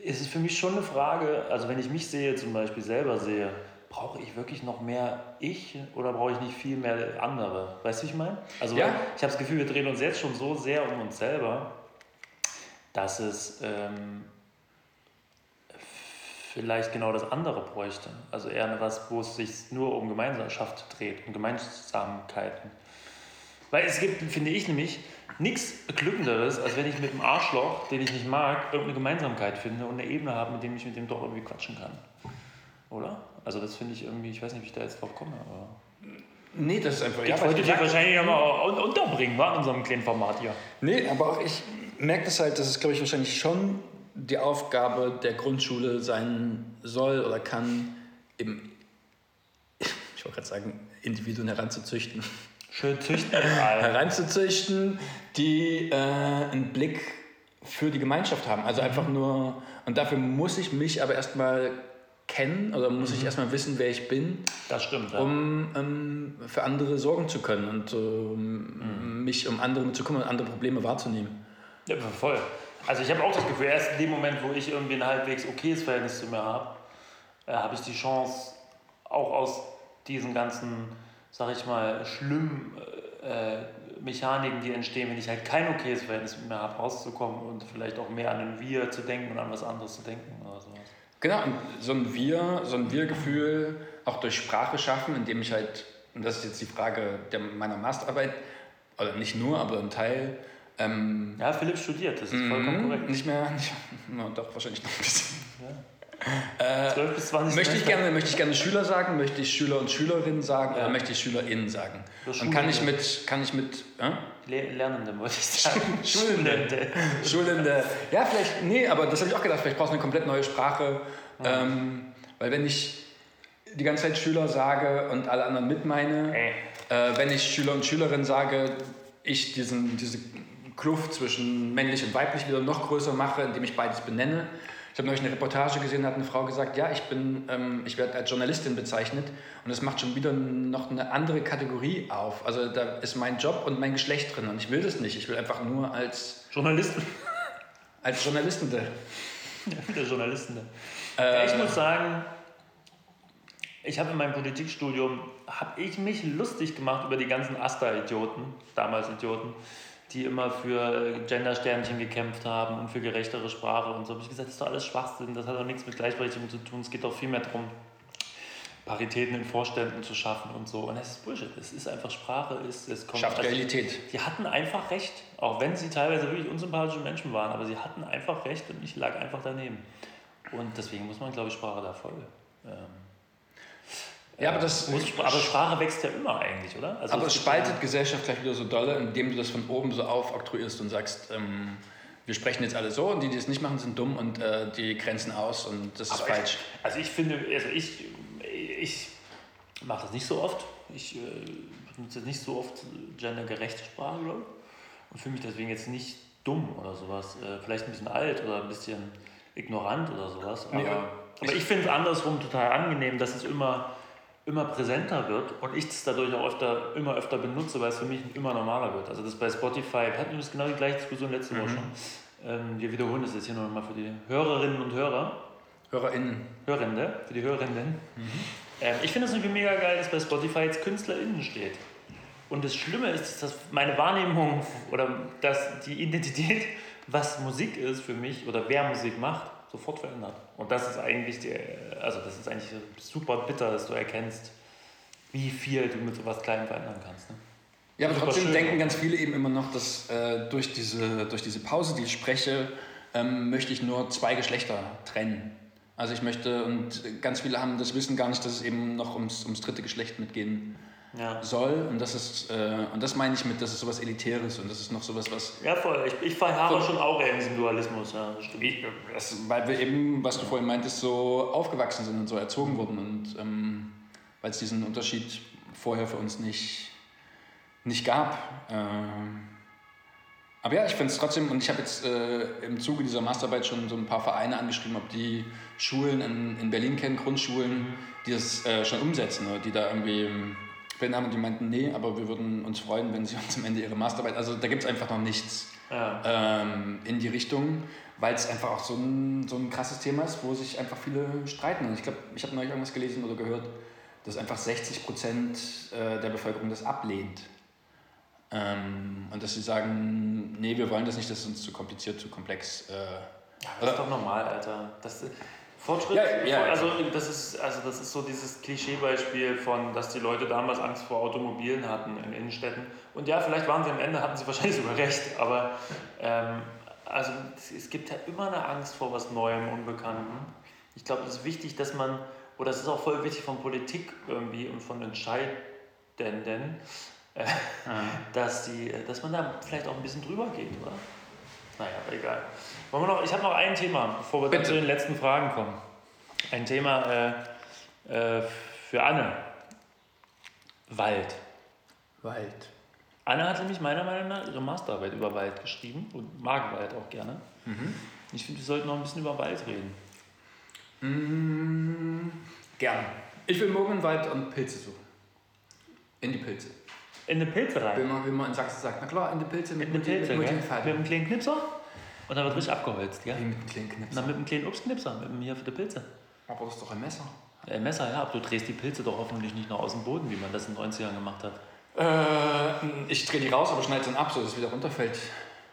es ist für mich schon eine Frage, also wenn ich mich sehe, zum Beispiel selber sehe, brauche ich wirklich noch mehr ich oder brauche ich nicht viel mehr andere? Weißt du, wie ich meine? Also Ja. ich habe das Gefühl, wir drehen uns jetzt schon so sehr um uns selber, dass es ähm, vielleicht genau das andere bräuchte. Also eher was, wo es sich nur um Gemeinschaft dreht, um Gemeinsamkeiten. Weil es gibt, finde ich nämlich, nichts Beglückenderes, als wenn ich mit einem Arschloch, den ich nicht mag, irgendeine Gemeinsamkeit finde und eine Ebene habe, mit dem ich mit dem doch irgendwie quatschen kann. Oder? Also das finde ich irgendwie, ich weiß nicht, wie ich da jetzt drauf komme, aber... Nee, das ist einfach. Ich weil wollte dich wahrscheinlich nochmal un- unterbringen, war in unserem kleinen Format hier. Nee, aber auch ich merke das halt, dass es, glaube ich, wahrscheinlich schon die Aufgabe der Grundschule sein soll oder kann, eben, (laughs) ich wollte gerade sagen, Individuen heranzuzüchten. Schön züchten. (laughs) heranzuzüchten, die äh, einen Blick für die Gemeinschaft haben. Also einfach nur, und dafür muss ich mich aber erstmal kennen oder muss ich erstmal wissen, wer ich bin, Das stimmt, ja. um ähm, für andere sorgen zu können und ähm, mich um andere zu kümmern und andere Probleme wahrzunehmen. Ja, voll. Also ich habe auch das Gefühl, erst in dem Moment, wo ich irgendwie ein halbwegs okayes Verhältnis zu mir habe, äh, habe ich die Chance, auch aus diesen ganzen, sag ich mal, schlimmen äh, äh, Mechaniken, die entstehen, wenn ich halt kein okayes Verhältnis mit mir habe, rauszukommen und vielleicht auch mehr an ein Wir zu denken und an was anderes zu denken oder sowas. Genau, und so ein Wir, so ein Wir-Gefühl auch durch Sprache schaffen, indem ich halt, und das ist jetzt die Frage der, meiner Masterarbeit, oder nicht nur, aber ein Teil, ähm, Ja, Philipp studiert, das ist vollkommen mhm, korrekt. nicht mehr, nicht, na, doch wahrscheinlich noch ein bisschen. 12 bis 20 Möchte ich, gerne, möchte ich gerne Schüler sagen, möchte ich Schüler und Schülerinnen sagen Ja. oder möchte ich SchülerInnen sagen? Und kann ich mit, kann ich mit, äh? Le Lernende, wollte ich (laughs) sagen. Schulende. Schulende. Ja, vielleicht, nee, aber das habe ich auch gedacht, vielleicht brauchst du eine komplett neue Sprache. Ähm, weil wenn ich die ganze Zeit Schüler sage und alle anderen mit meine, Äh. äh, wenn ich Schüler und Schülerinnen sage, ich diesen, diese Kluft zwischen männlich und weiblich wieder noch größer mache, indem ich beides benenne. Ich habe neulich eine Reportage gesehen, da hat eine Frau gesagt, ja, ich bin, ähm, ich werde als Journalistin bezeichnet und das macht schon wieder noch eine andere Kategorie auf. Also da ist mein Job und mein Geschlecht drin und ich will das nicht. Ich will einfach nur als, Journalisten. (laughs) als Journalistin. (laughs) Der Journalisten. Äh, ich muss sagen, ich habe in meinem Politikstudium, habe ich mich lustig gemacht über die ganzen Asta-Idioten, damals Idioten, die immer für Gender-Sternchen gekämpft haben und für gerechtere Sprache und so. habe ich gesagt, das ist doch alles Schwachsinn, das hat doch nichts mit Gleichberechtigung zu tun. Es geht doch viel mehr darum, Paritäten in Vorständen zu schaffen und so. Und das ist Bullshit. Es ist einfach Sprache, es, es kommt. Schafft also, Realität. Sie hatten einfach recht, auch wenn sie teilweise wirklich unsympathische Menschen waren, aber sie hatten einfach recht und ich lag einfach daneben. Und deswegen muss man, glaube ich, Sprache da voll. Ähm, Ja, aber das- muss, aber Sprache wächst ja immer eigentlich, oder? Also Aber es spaltet ja- Gesellschaft gleich wieder so dolle, indem du das von oben so aufoktroyierst und sagst, ähm, wir sprechen jetzt alle so und die, die es nicht machen, sind dumm und äh, die grenzen aus und das ist falsch. Ich, also ich finde, also ich, ich mache das nicht so oft. Ich äh, benutze nicht so oft gendergerechte Sprache, glaube ich. Und fühle mich deswegen jetzt nicht dumm oder sowas. Äh, vielleicht ein bisschen alt oder ein bisschen ignorant oder sowas. Aber, Nee, aber ich finde es andersrum total angenehm, dass es immer, immer präsenter wird und ich es dadurch auch öfter, immer öfter benutze, weil es für mich immer normaler wird. Also das bei Spotify, wir hatten übrigens genau die gleiche Diskussion letzte Woche schon. Ähm, wir wiederholen das jetzt hier nochmal für die Hörerinnen und Hörer. HörerInnen. Hörende, für die Hörerinnen. Ähm, ich finde es irgendwie mega geil, dass bei Spotify jetzt KünstlerInnen steht. Und das Schlimme ist, dass meine Wahrnehmung oder dass die Identität, was Musik ist für mich oder wer Musik macht, sofort verändert. Und das ist eigentlich die, also das ist eigentlich super bitter, dass du erkennst, wie viel du mit sowas Kleinem verändern kannst. Ne? Ja, aber trotzdem schön. denken ganz viele eben immer noch, dass äh, durch, diese, durch diese Pause, die ich spreche, ähm, möchte ich nur zwei Geschlechter trennen. Also ich möchte, und ganz viele haben das Wissen gar nicht, dass es eben noch ums, ums dritte Geschlecht mitgehen Ja. soll. Und das ist, äh, und das meine ich mit, das ist sowas Elitäres und das ist noch sowas, was ja, voll. Ich, ich verharre schon auch eher in diesem Dualismus. Ja, das stimmt. Das, weil wir eben, was du vorhin meintest, so aufgewachsen sind und so erzogen wurden und ähm, weil es diesen Unterschied vorher für uns nicht, nicht gab. Ähm, aber ja, ich finde es trotzdem, und ich habe jetzt äh, im Zuge dieser Masterarbeit schon so ein paar Vereine angeschrieben, ob die Schulen in, in Berlin kennen, Grundschulen, die das äh, schon umsetzen, oder die da irgendwie Pläne haben und die meinten, nee, aber wir würden uns freuen, wenn sie uns am Ende ihre Masterarbeit, also da gibt es einfach noch nichts Ja. ähm, in die Richtung, weil es einfach auch so ein, so ein krasses Thema ist, wo sich einfach viele streiten. Und ich glaube, ich habe neulich irgendwas gelesen oder gehört, dass einfach 60 Prozent äh, der Bevölkerung das ablehnt. Ähm, und dass sie sagen, nee, wir wollen das nicht, das ist uns zu kompliziert, zu komplex. Äh, Ja, das ist doch normal, Alter. Das, Fortschritt, Ja, ja, also, das ist, also das ist so dieses Klischeebeispiel von, dass die Leute damals Angst vor Automobilen hatten in Innenstädten. Und ja, vielleicht waren sie am Ende, hatten sie (laughs) wahrscheinlich sogar recht, aber ähm, also es, gibt ja immer eine Angst vor was Neuem, Unbekannten. Ich glaube, es ist wichtig, dass man, oder es ist auch voll wichtig von Politik irgendwie und von Entscheidenden, äh, (laughs) dass, die, dass man da vielleicht auch ein bisschen drüber geht, oder? Naja, aber egal. Wollen wir noch, ich habe noch ein Thema, bevor wir Bitte. zu den letzten Fragen kommen. Ein Thema äh, äh, für Anne. Wald. Wald. Anne hat nämlich meiner Meinung nach ihre Masterarbeit über Wald geschrieben und mag Wald auch gerne. Ich finde, wir sollten noch ein bisschen über Wald reden. mm, gerne. Ich will morgen in Wald und Pilze suchen. In die Pilze. In eine Pilze Wie rein. man, wie man in Sachsen sagt, na klar, in die Pilze Mit mit, einem Pilze, mit, mit, Mit einem kleinen Knipser. Und dann wird richtig abgeholzt, gell? Wie mit einem kleinen Knipser. Na, mit einem kleinen Obstknipser, mit dem hier für die Pilze. Aber das ist doch ein Messer. Äh, Messer, ja, aber du drehst die Pilze doch hoffentlich nicht noch aus dem Boden, wie man das in den 90ern gemacht hat. Äh, ich drehe die raus, aber schneide es dann ab, so dass es wieder runterfällt.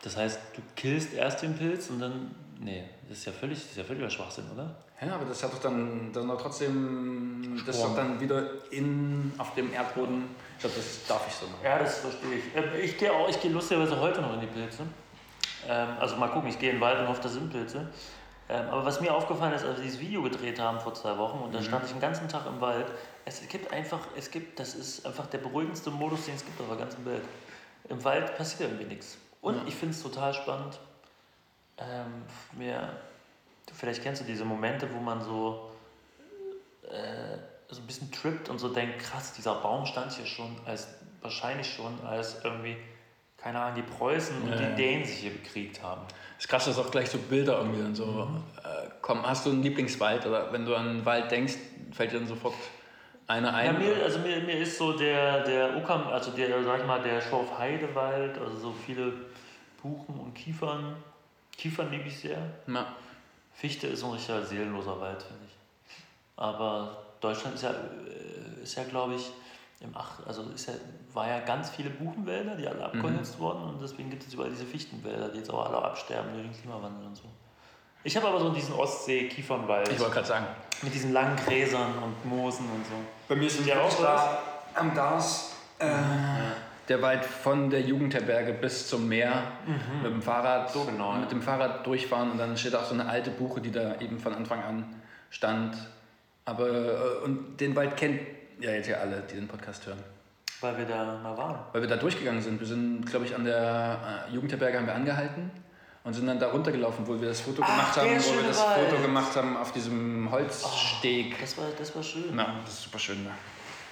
Das heißt, du killst erst den Pilz und dann. Nee, das ist ja völlig, das ist ja völliger Schwachsinn, oder? Ja, aber das hat doch dann, dann doch trotzdem, das ist doch dann wieder in, auf dem Erdboden. Ich glaube, das darf ich so machen. Ja, das verstehe ich. Ähm, Ich gehe auch, ich gehe lustigerweise heute noch in die Pilze. Ähm, also mal gucken, ich gehe in den Wald und hoffe, da sind Pilze. Ähm, aber was mir aufgefallen ist, als wir dieses Video gedreht haben vor zwei Wochen und da stand ich den ganzen Tag im Wald, es gibt einfach, es gibt, das ist einfach der beruhigendste Modus, den es gibt auf der ganzen Welt. Im Wald passiert irgendwie nichts. Und Ja. ich finde es total spannend, ähm, mir, vielleicht kennst du diese Momente, wo man so, äh, so ein bisschen trippt und so denkt, krass, dieser Baum stand hier schon als, wahrscheinlich schon als irgendwie, keine Ahnung, die Preußen und Ja, die ja. Dänen sich hier bekriegt haben. Das ist krass, dass auch gleich so Bilder irgendwie dann so Mhm. äh, kommen. Hast du einen Lieblingswald oder wenn du an einen Wald denkst, fällt dir dann sofort einer Ja, ein? mir, also mir, mir ist so der, der Uckam, also der, sag ich mal, der Schorf-Heidewald, also so viele Buchen und Kiefern. Kiefern liebe ich sehr. Ja. Fichte ist ein richtiger seelenloser Wald, finde ich. Aber Deutschland ist ja, äh, ist ja glaube ich, im Ach, also ist ja, war ja ganz viele Buchenwälder, die alle abgeholzt wurden und deswegen gibt es überall diese Fichtenwälder, die jetzt auch alle absterben durch den Klimawandel und so. Ich habe aber so diesen Ostsee-Kiefernwald Ich wollte gerade sagen. mit diesen langen Gräsern und Moosen und so. Bei mir sind Ja, auch da am Dars. Äh, Der Wald von der Jugendherberge bis zum Meer mit dem Fahrrad, So genau, mit dem Fahrrad durchfahren und dann steht auch so eine alte Buche, die da eben von Anfang an stand. Aber äh, und den Wald kennt ja jetzt ja alle, die den Podcast hören. Weil wir da mal waren. Weil wir da durchgegangen sind. Wir sind, glaube ich, an der äh, Jugendherberge haben wir angehalten und sind dann da runtergelaufen, wo wir das Foto Ach, gemacht haben, wo wir das Wald. Foto gemacht haben auf diesem Holzsteg. Das war, das war schön. Na, das ist super schön. Ne?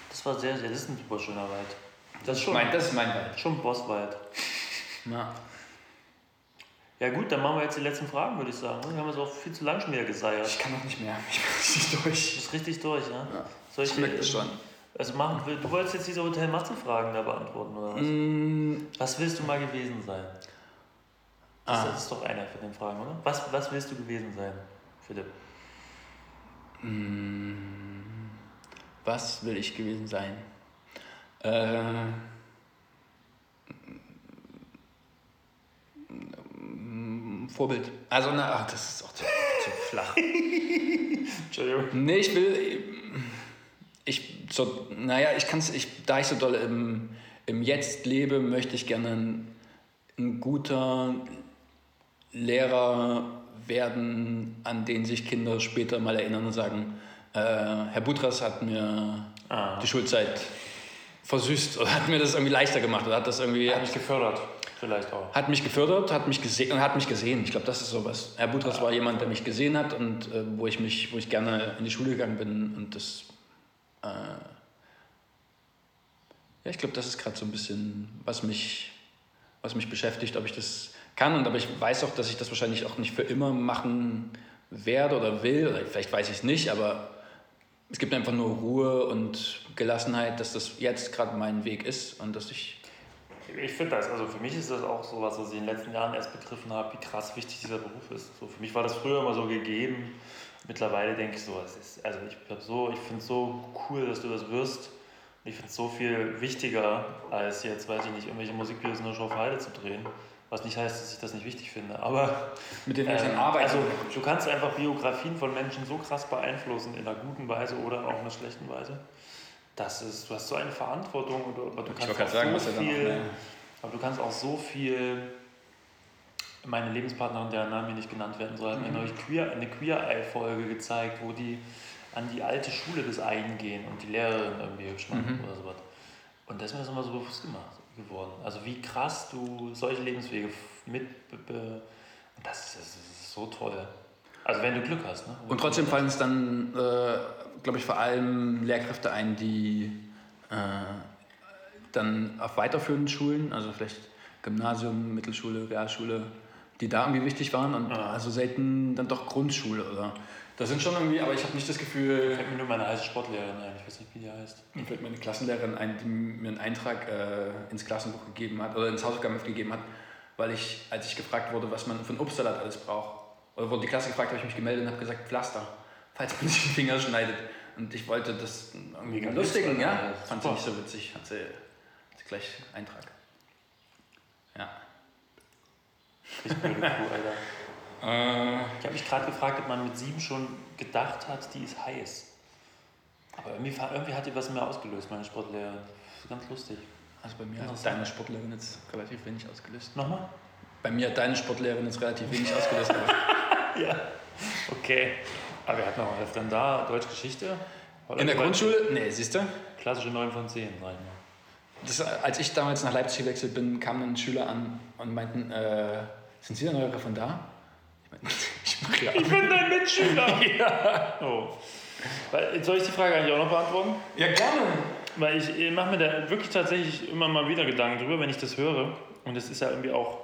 Das war sehr, sehr, das ist ein super schöner Wald. Das ist schon, Mein, das ist mein Wald. schon Bosswald. Na. Ja gut, dann machen wir jetzt die letzten Fragen, würde ich sagen. Wir haben jetzt auch viel zu lang schon wieder geseiert. Ich kann noch nicht mehr. Ich bin nicht Du durch. bist richtig durch, ne? Ja. Soll ich Ich merke das schon. Also machen, du wolltest jetzt diese Hotel Matze-Fragen da beantworten, oder was? Mm, Was willst du mal gewesen sein? Das, Ah. das ist doch einer von den Fragen, oder? Was, was willst du gewesen sein, Philipp? Was will ich gewesen sein? Äh, mm, Vorbild. Also, na, ach, das ist auch zu, zu flach. (laughs) Entschuldigung. Nee, ich will. Ich, so, naja, ich kann es, ich, da ich so doll im, im Jetzt lebe, möchte ich gerne ein, ein guter Lehrer werden, an den sich Kinder später mal erinnern und sagen: äh, Herr Butras hat mir Ah. die Schulzeit versüßt oder hat mir das irgendwie leichter gemacht oder hat das irgendwie. Hat mich gefördert, vielleicht auch. Hat mich gefördert, hat mich gesehen und hat mich gesehen. Ich glaube, das ist sowas. Herr Butras war jemand, der mich gesehen hat und äh, wo ich mich, wo ich gerne in die Schule gegangen bin und das. Äh, ja, ich glaube, das ist gerade so ein bisschen, was mich, was mich beschäftigt, ob ich das kann und aber ich weiß auch, dass ich das wahrscheinlich auch nicht für immer machen werde oder will oder vielleicht weiß ich es nicht, aber es gibt einfach nur Ruhe und Gelassenheit, dass das jetzt gerade mein Weg ist und dass ich Ich finde das, also für mich ist das auch so was, was ich in den letzten Jahren erst begriffen habe, wie krass wichtig dieser Beruf ist. So, für mich war das früher immer so gegeben. Mittlerweile denke ich so, es ist, also ich, so, ich finde es so cool, dass du das wirst. Und ich finde es so viel wichtiger, als jetzt, weiß ich nicht, irgendwelche Musikvideos in der Show auf Heide zu drehen. Was nicht heißt, dass ich das nicht wichtig finde. Aber mit denen ich dann ähm, arbeite. also du kannst einfach Biografien von Menschen so krass beeinflussen, in einer guten Weise oder auch in einer schlechten Weise. Das ist, du hast so eine Verantwortung, oder, aber du Ich kannst wollte gerade auch sagen, so was dann viel, auch, ne? aber du kannst auch so viel. Meine Lebenspartnerin, deren Name hier nicht genannt werden soll, hat mir neulich queer, eine Queer-Eye-Folge gezeigt, wo die an die alte Schule des einen gehen und die Lehrerin irgendwie hübsch machen oder sowas. Und das ist mir das immer so bewusst gemacht geworden. Also wie krass du solche Lebenswege mit... das ist, das ist so toll. Also wenn du Glück hast. Ne? Und trotzdem fallen es dann, äh, glaube ich, vor allem Lehrkräfte ein, die äh, dann auf weiterführenden Schulen, also vielleicht Gymnasium, Mittelschule, Realschule, die da irgendwie wichtig waren und also selten dann doch Grundschule oder. Das sind schon irgendwie, aber ich habe nicht das Gefühl, Fällt mir nur meine heiße Sportlehrerin ein, ich weiß nicht, wie die heißt. mir fällt meine Klassenlehrerin ein, die mir einen Eintrag äh, ins Klassenbuch gegeben hat oder ins Hausaufgabenheft gegeben hat, weil ich, als ich gefragt wurde, was man für einen Obstsalat alles braucht, oder wurde die Klasse gefragt, habe ich mich gemeldet und habe gesagt, Pflaster, falls man (laughs) sich den Finger schneidet. Und ich wollte das irgendwie Mega lustigen, ja. ja, Fand sie nicht so witzig, hat sie, hat sie gleich Eintrag. Ja. Richtig blöde Kuh, Alter. Äh, Ich habe mich gerade gefragt, ob man mit sieben schon gedacht hat, die ist heiß. Aber irgendwie, irgendwie hat die was mehr ausgelöst, meine Sportlehrerin. Das ist ganz lustig. also bei mir hat deine Sportlehrerin jetzt relativ wenig ausgelöst. Nochmal? Bei mir hat deine Sportlehrerin jetzt relativ wenig ausgelöst. Aber (laughs) Ja. Okay. Aber wir hatten noch was denn da? Deutsch Geschichte? in der Grundschule? Nee, siehst du? Klassische 9 von 10, sag ich mal. Das, als ich damals nach Leipzig gewechselt bin, kamen dann Schüler an und meinten, äh, sind Sie der neue Referendar? (laughs) Ich meinte, ich mache ja. Ich bin dein Mitschüler! (laughs) ja. Oh. Soll ich die Frage eigentlich auch noch beantworten? Ja, gerne. Weil ich, ich mache mir da wirklich tatsächlich immer mal wieder Gedanken drüber, wenn ich das höre. Und das ist ja irgendwie auch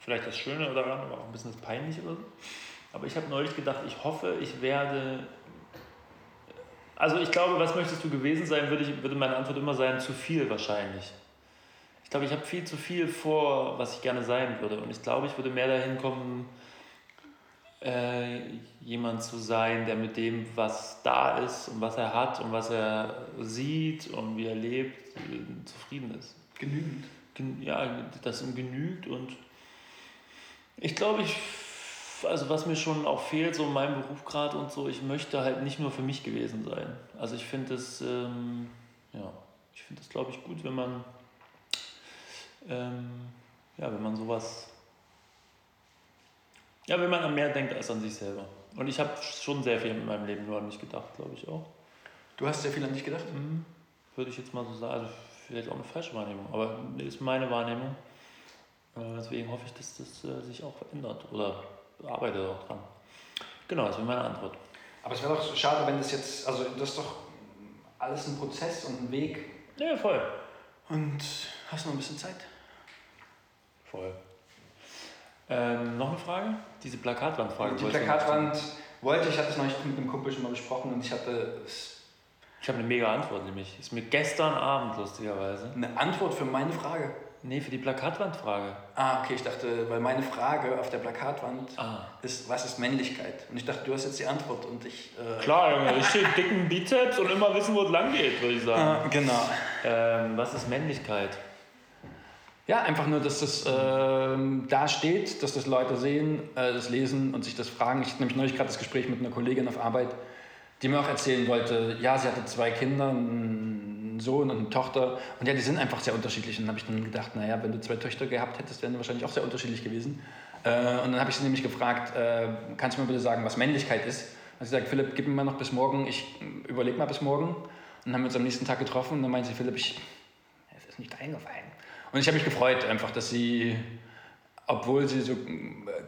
vielleicht das Schöne daran, aber auch ein bisschen das Peinliche oder so. Aber ich habe neulich gedacht, ich hoffe, ich werde. Also ich glaube, was möchtest du gewesen sein, würde, ich, würde meine Antwort immer sein, zu viel wahrscheinlich. Ich glaube, ich habe viel zu viel vor, was ich gerne sein würde. Und ich glaube, ich würde mehr dahin kommen, äh, jemand zu sein, der mit dem, was da ist und was er hat und was er sieht und wie er lebt, äh, zufrieden ist. Genügend. Gen- Ja, das ihm genügt und ich glaube, ich, also was mir schon auch fehlt, so in meinem Beruf gerade und so, ich möchte halt nicht nur für mich gewesen sein. Also ich finde es, ähm, ja, ich finde es, glaube ich, gut, wenn man, ähm, ja, wenn man sowas, ja, wenn man an mehr denkt als an sich selber. Und ich habe schon sehr viel in meinem Leben nur an mich gedacht, glaube ich auch. Du hast sehr viel an dich gedacht? Mhm. Würde ich jetzt mal so sagen. Also vielleicht auch eine falsche Wahrnehmung, aber ist meine Wahrnehmung. Äh, Deswegen hoffe ich, dass das äh, sich auch verändert oder arbeite auch dran. Genau, das wäre meine Antwort. Aber es wäre doch so schade, wenn das jetzt, also das ist doch alles ein Prozess und ein Weg. Ja, voll. Und hast du noch ein bisschen Zeit? Voll. Ähm, noch eine Frage? Diese Plakatwandfrage. Die Plakatwand wollte ich, ich hatte es noch nicht mit einem Kumpel schon mal besprochen und ich hatte Ich habe eine mega Antwort, nämlich. Ist mir gestern Abend lustigerweise. eine Antwort für meine Frage. Nee, für die Plakatwandfrrage. Ah, okay, ich dachte, weil meine Frage auf der Plakatwand Ah. ist, was ist Männlichkeit? Und ich dachte, du hast jetzt die Antwort und ich... Äh, Klar, Junge, richtig dicken Bizeps und immer wissen, wo es lang geht, würde ich sagen. Ah, genau. Ähm, was ist Männlichkeit? Ja, einfach nur, dass das ähm, da steht, dass das Leute sehen, äh, das lesen und sich das fragen. Ich hatte nämlich neulich gerade das Gespräch mit einer Kollegin auf Arbeit, die mir auch erzählen wollte, ja, sie hatte zwei Kinder, einen Sohn und eine Tochter. Und ja, die sind einfach sehr unterschiedlich. Und dann habe ich dann gedacht, naja, wenn du zwei Töchter gehabt hättest, wären die wahrscheinlich auch sehr unterschiedlich gewesen. Äh, und dann habe ich sie nämlich gefragt, äh, kannst du mir bitte sagen, was Männlichkeit ist? Und sie sagt, Philipp, gib mir mal noch bis morgen, ich überlege mal bis morgen. Und dann haben wir uns am nächsten Tag getroffen und dann meinte sie, Philipp, ich, es ist nicht eingefallen. Und ich habe mich gefreut, einfach, dass sie, obwohl sie so äh,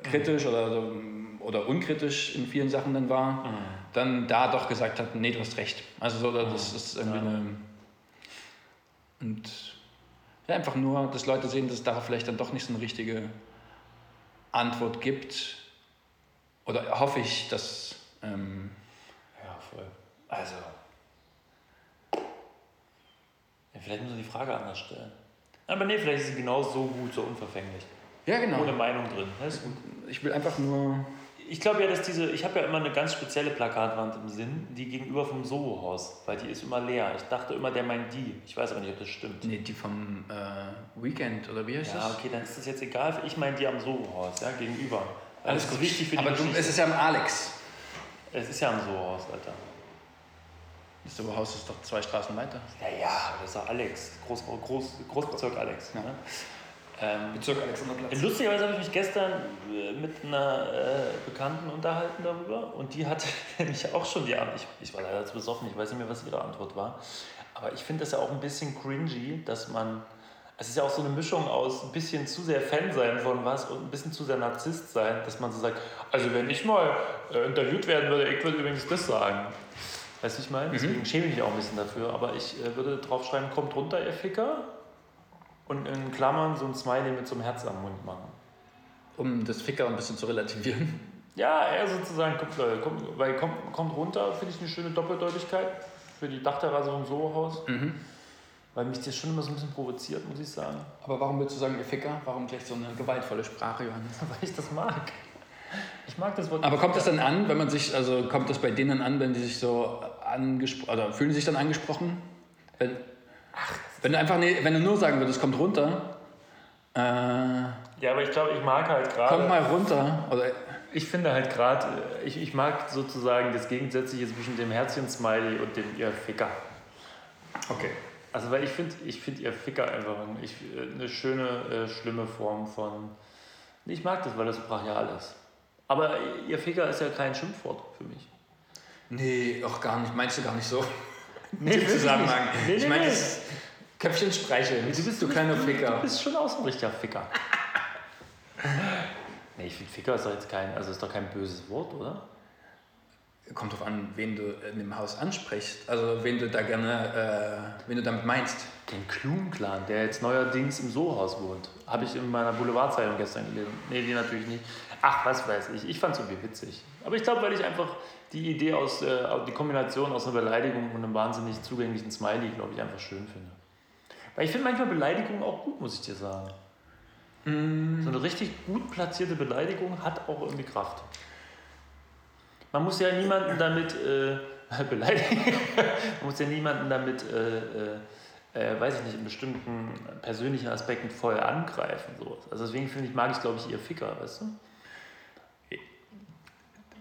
kritisch oder, so, oder unkritisch in vielen Sachen dann war, dann da doch gesagt hat, nee, du hast recht. Also so, das ist irgendwie Ja. eine... Und ja, einfach nur, dass Leute sehen, dass es darauf vielleicht dann doch nicht so eine richtige Antwort gibt. Oder hoffe ich, dass... Ähm, Ja, voll. Also. Ja, vielleicht muss man die Frage anders stellen. Aber nee, vielleicht ist sie genau so gut, so unverfänglich. ja, genau. Ohne Meinung drin. Das ist gut. Ich will einfach nur... Ich glaube ja, dass diese, ich habe ja immer eine ganz spezielle Plakatwand im Sinn, die gegenüber vom Soho-Haus, weil die ist immer leer. Ich dachte immer, der meint die. Ich weiß aber nicht, ob das stimmt. Nee, die vom äh, Weekend, oder wie heißt Ja, das? okay, dann ist das jetzt egal. Ich meine die am Soho-Haus, ja, gegenüber. Alles gut. ist wichtig für die Aber du, es ist ja am Alex. es ist ja am Soho-Haus, Alter. Das Oberhaus ist doch zwei Straßen weiter. Ja, ja, das ist ja Alex. Groß, Groß, Großbezirk Alex. Ja. Ne? Ähm, Bezirk Alexanderplatz. Lustigerweise habe ich mich gestern äh, mit einer äh, Bekannten unterhalten darüber und die hatte (laughs) nämlich auch schon die Antwort. Ich, ich war leider zu besoffen, ich weiß nicht mehr, was ihre Antwort war. Aber ich finde das ja auch ein bisschen cringy, dass man. Es ist ja auch so eine Mischung aus ein bisschen zu sehr Fan sein von was und ein bisschen zu sehr Narzisst sein, dass man so sagt, also wenn ich mal äh, interviewt werden würde, ich würde übrigens das sagen. Weißt du, ich meine? Deswegen schäme ich mich auch ein bisschen dafür. Aber ich äh, würde draufschreiben, kommt runter, ihr Ficker. Und in Klammern so ein Smiley mit so einem Herz am Mund machen. Um das Ficker ein bisschen zu relativieren. Ja, er sozusagen, kommt, Leute, kommt, weil kommt, kommt runter, finde ich eine schöne Doppeldeutigkeit für die Dachterrasse vom Soho-Haus. Weil mich das schon immer so ein bisschen provoziert, muss ich sagen. Aber warum willst du sagen, ihr Ficker? Warum gleich so eine gewaltvolle Sprache, Johannes? (laughs) Weil ich das mag. Ich mag das Wort. Aber kommt das dann an, wenn man sich, also kommt das bei denen an, wenn die sich so angesprochen, oder fühlen sich dann angesprochen? Wenn, wenn du einfach, nee, wenn du nur sagen würdest, kommt runter, äh, Ja, aber ich glaube, ich mag halt gerade. kommt mal runter, oder Ich finde halt gerade, ich, ich mag sozusagen das Gegensätzliche zwischen dem Herzchen-Smiley und dem ihr Ficker. okay. Also, weil ich finde, ich finde ihr Ficker einfach ein- ich, äh, eine schöne, äh, schlimme Form von. Ich mag das, weil das so brachial ist. Aber ihr Ficker ist ja kein Schimpfwort für mich. Nee, auch gar nicht, meinst du gar nicht so. (laughs) Nee, Im Zusammenhang. Nee, ich nee, meine, nee. das Köpfchen streicheln. Du bist, du kleiner Du Ficker. bist schon auch so ein richtiger Ficker. (laughs) nee, ich finde Ficker ist doch jetzt kein, also ist doch kein böses Wort, oder? Kommt drauf an, wen du in dem Haus ansprichst. Also, wen du da gerne, äh, wen du damit meinst. Den Klum-Clan, der jetzt neuerdings im Sohaus wohnt. Habe ich in meiner Boulevardzeitung gestern gelesen. Nee, die natürlich nicht. Ach, was weiß ich. Ich fand es irgendwie witzig. Aber ich glaube, weil ich einfach die Idee aus, äh, die Kombination aus einer Beleidigung und einem wahnsinnig zugänglichen Smiley, glaube ich, einfach schön finde. Weil ich finde manchmal Beleidigungen auch gut, muss ich dir sagen. So eine richtig gut platzierte Beleidigung hat auch irgendwie Kraft. Man muss ja niemanden damit äh, (laughs) beleidigen. Man muss ja niemanden damit, äh, äh, äh, weiß ich nicht, in bestimmten persönlichen Aspekten voll angreifen. So. Also deswegen finde ich, mag ich, glaube ich, ihr Ficker, weißt du?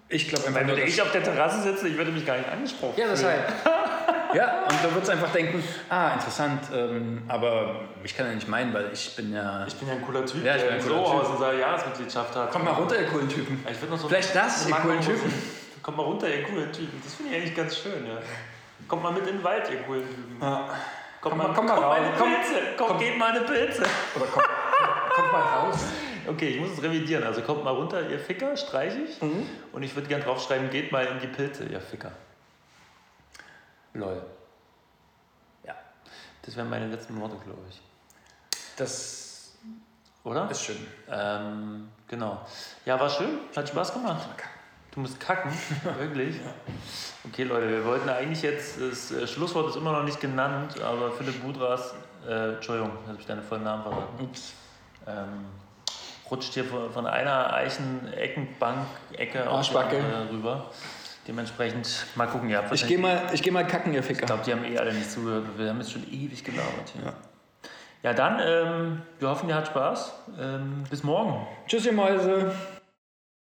Ich glaube einfach Weil dass- ich auf der Terrasse sitze, ich würde mich gar nicht angesprochen. Ja, deshalb. Ja, und du würdest einfach denken, ah, interessant, ähm, aber ich kann ja nicht meinen, weil ich bin ja... Ich bin ja ein cooler Typ, Ja, ich der bin in ein cooler Sohausen seine Jahresmitgliedschaft hat. Kommt mal runter, ihr coolen Typen. Ich noch so Vielleicht das, ihr coolen Typen. Kommt mal runter, ihr coolen Typen. Das finde ich eigentlich ganz schön, ja. Kommt mal mit in den Wald, ihr coolen Typen. Ja. Kommt, Komm mal, komm mal kommt raus. eine Komm- Pilze. Kommt, komm. geht mal eine Pilze. Oder kommt, kommt mal raus. Okay, ich muss es revidieren. Also kommt mal runter, ihr Ficker, streiche ich. Mhm. Und ich würde gern draufschreiben, geht mal in die Pilze, ihr Ficker. Lol. Ja. Das wären meine letzten Worte, glaube ich. Das Oder? ist schön. Ähm, genau. Ja, war schön. Hat Spaß gemacht. Du musst kacken, (laughs) wirklich. Okay, Leute, wir wollten eigentlich jetzt, das äh, Schlusswort ist immer noch nicht genannt, aber Philipp Budras, äh, Entschuldigung, habe ich deinen vollen Namen verraten, Ups. ähm, rutscht hier von, von einer Eichen-Eckenbank-Ecke auf die andere rüber. Dementsprechend, mal gucken, ihr habt Ich gehe mal, ich geh mal kacken, ihr ich Ficker. glaube, die haben eh alle nicht zugehört. Wir haben jetzt schon ewig gelabert hier. Ja, dann, ähm, wir hoffen, ihr habt Spaß. Ähm, bis morgen. Tschüss, ihr Mäuse.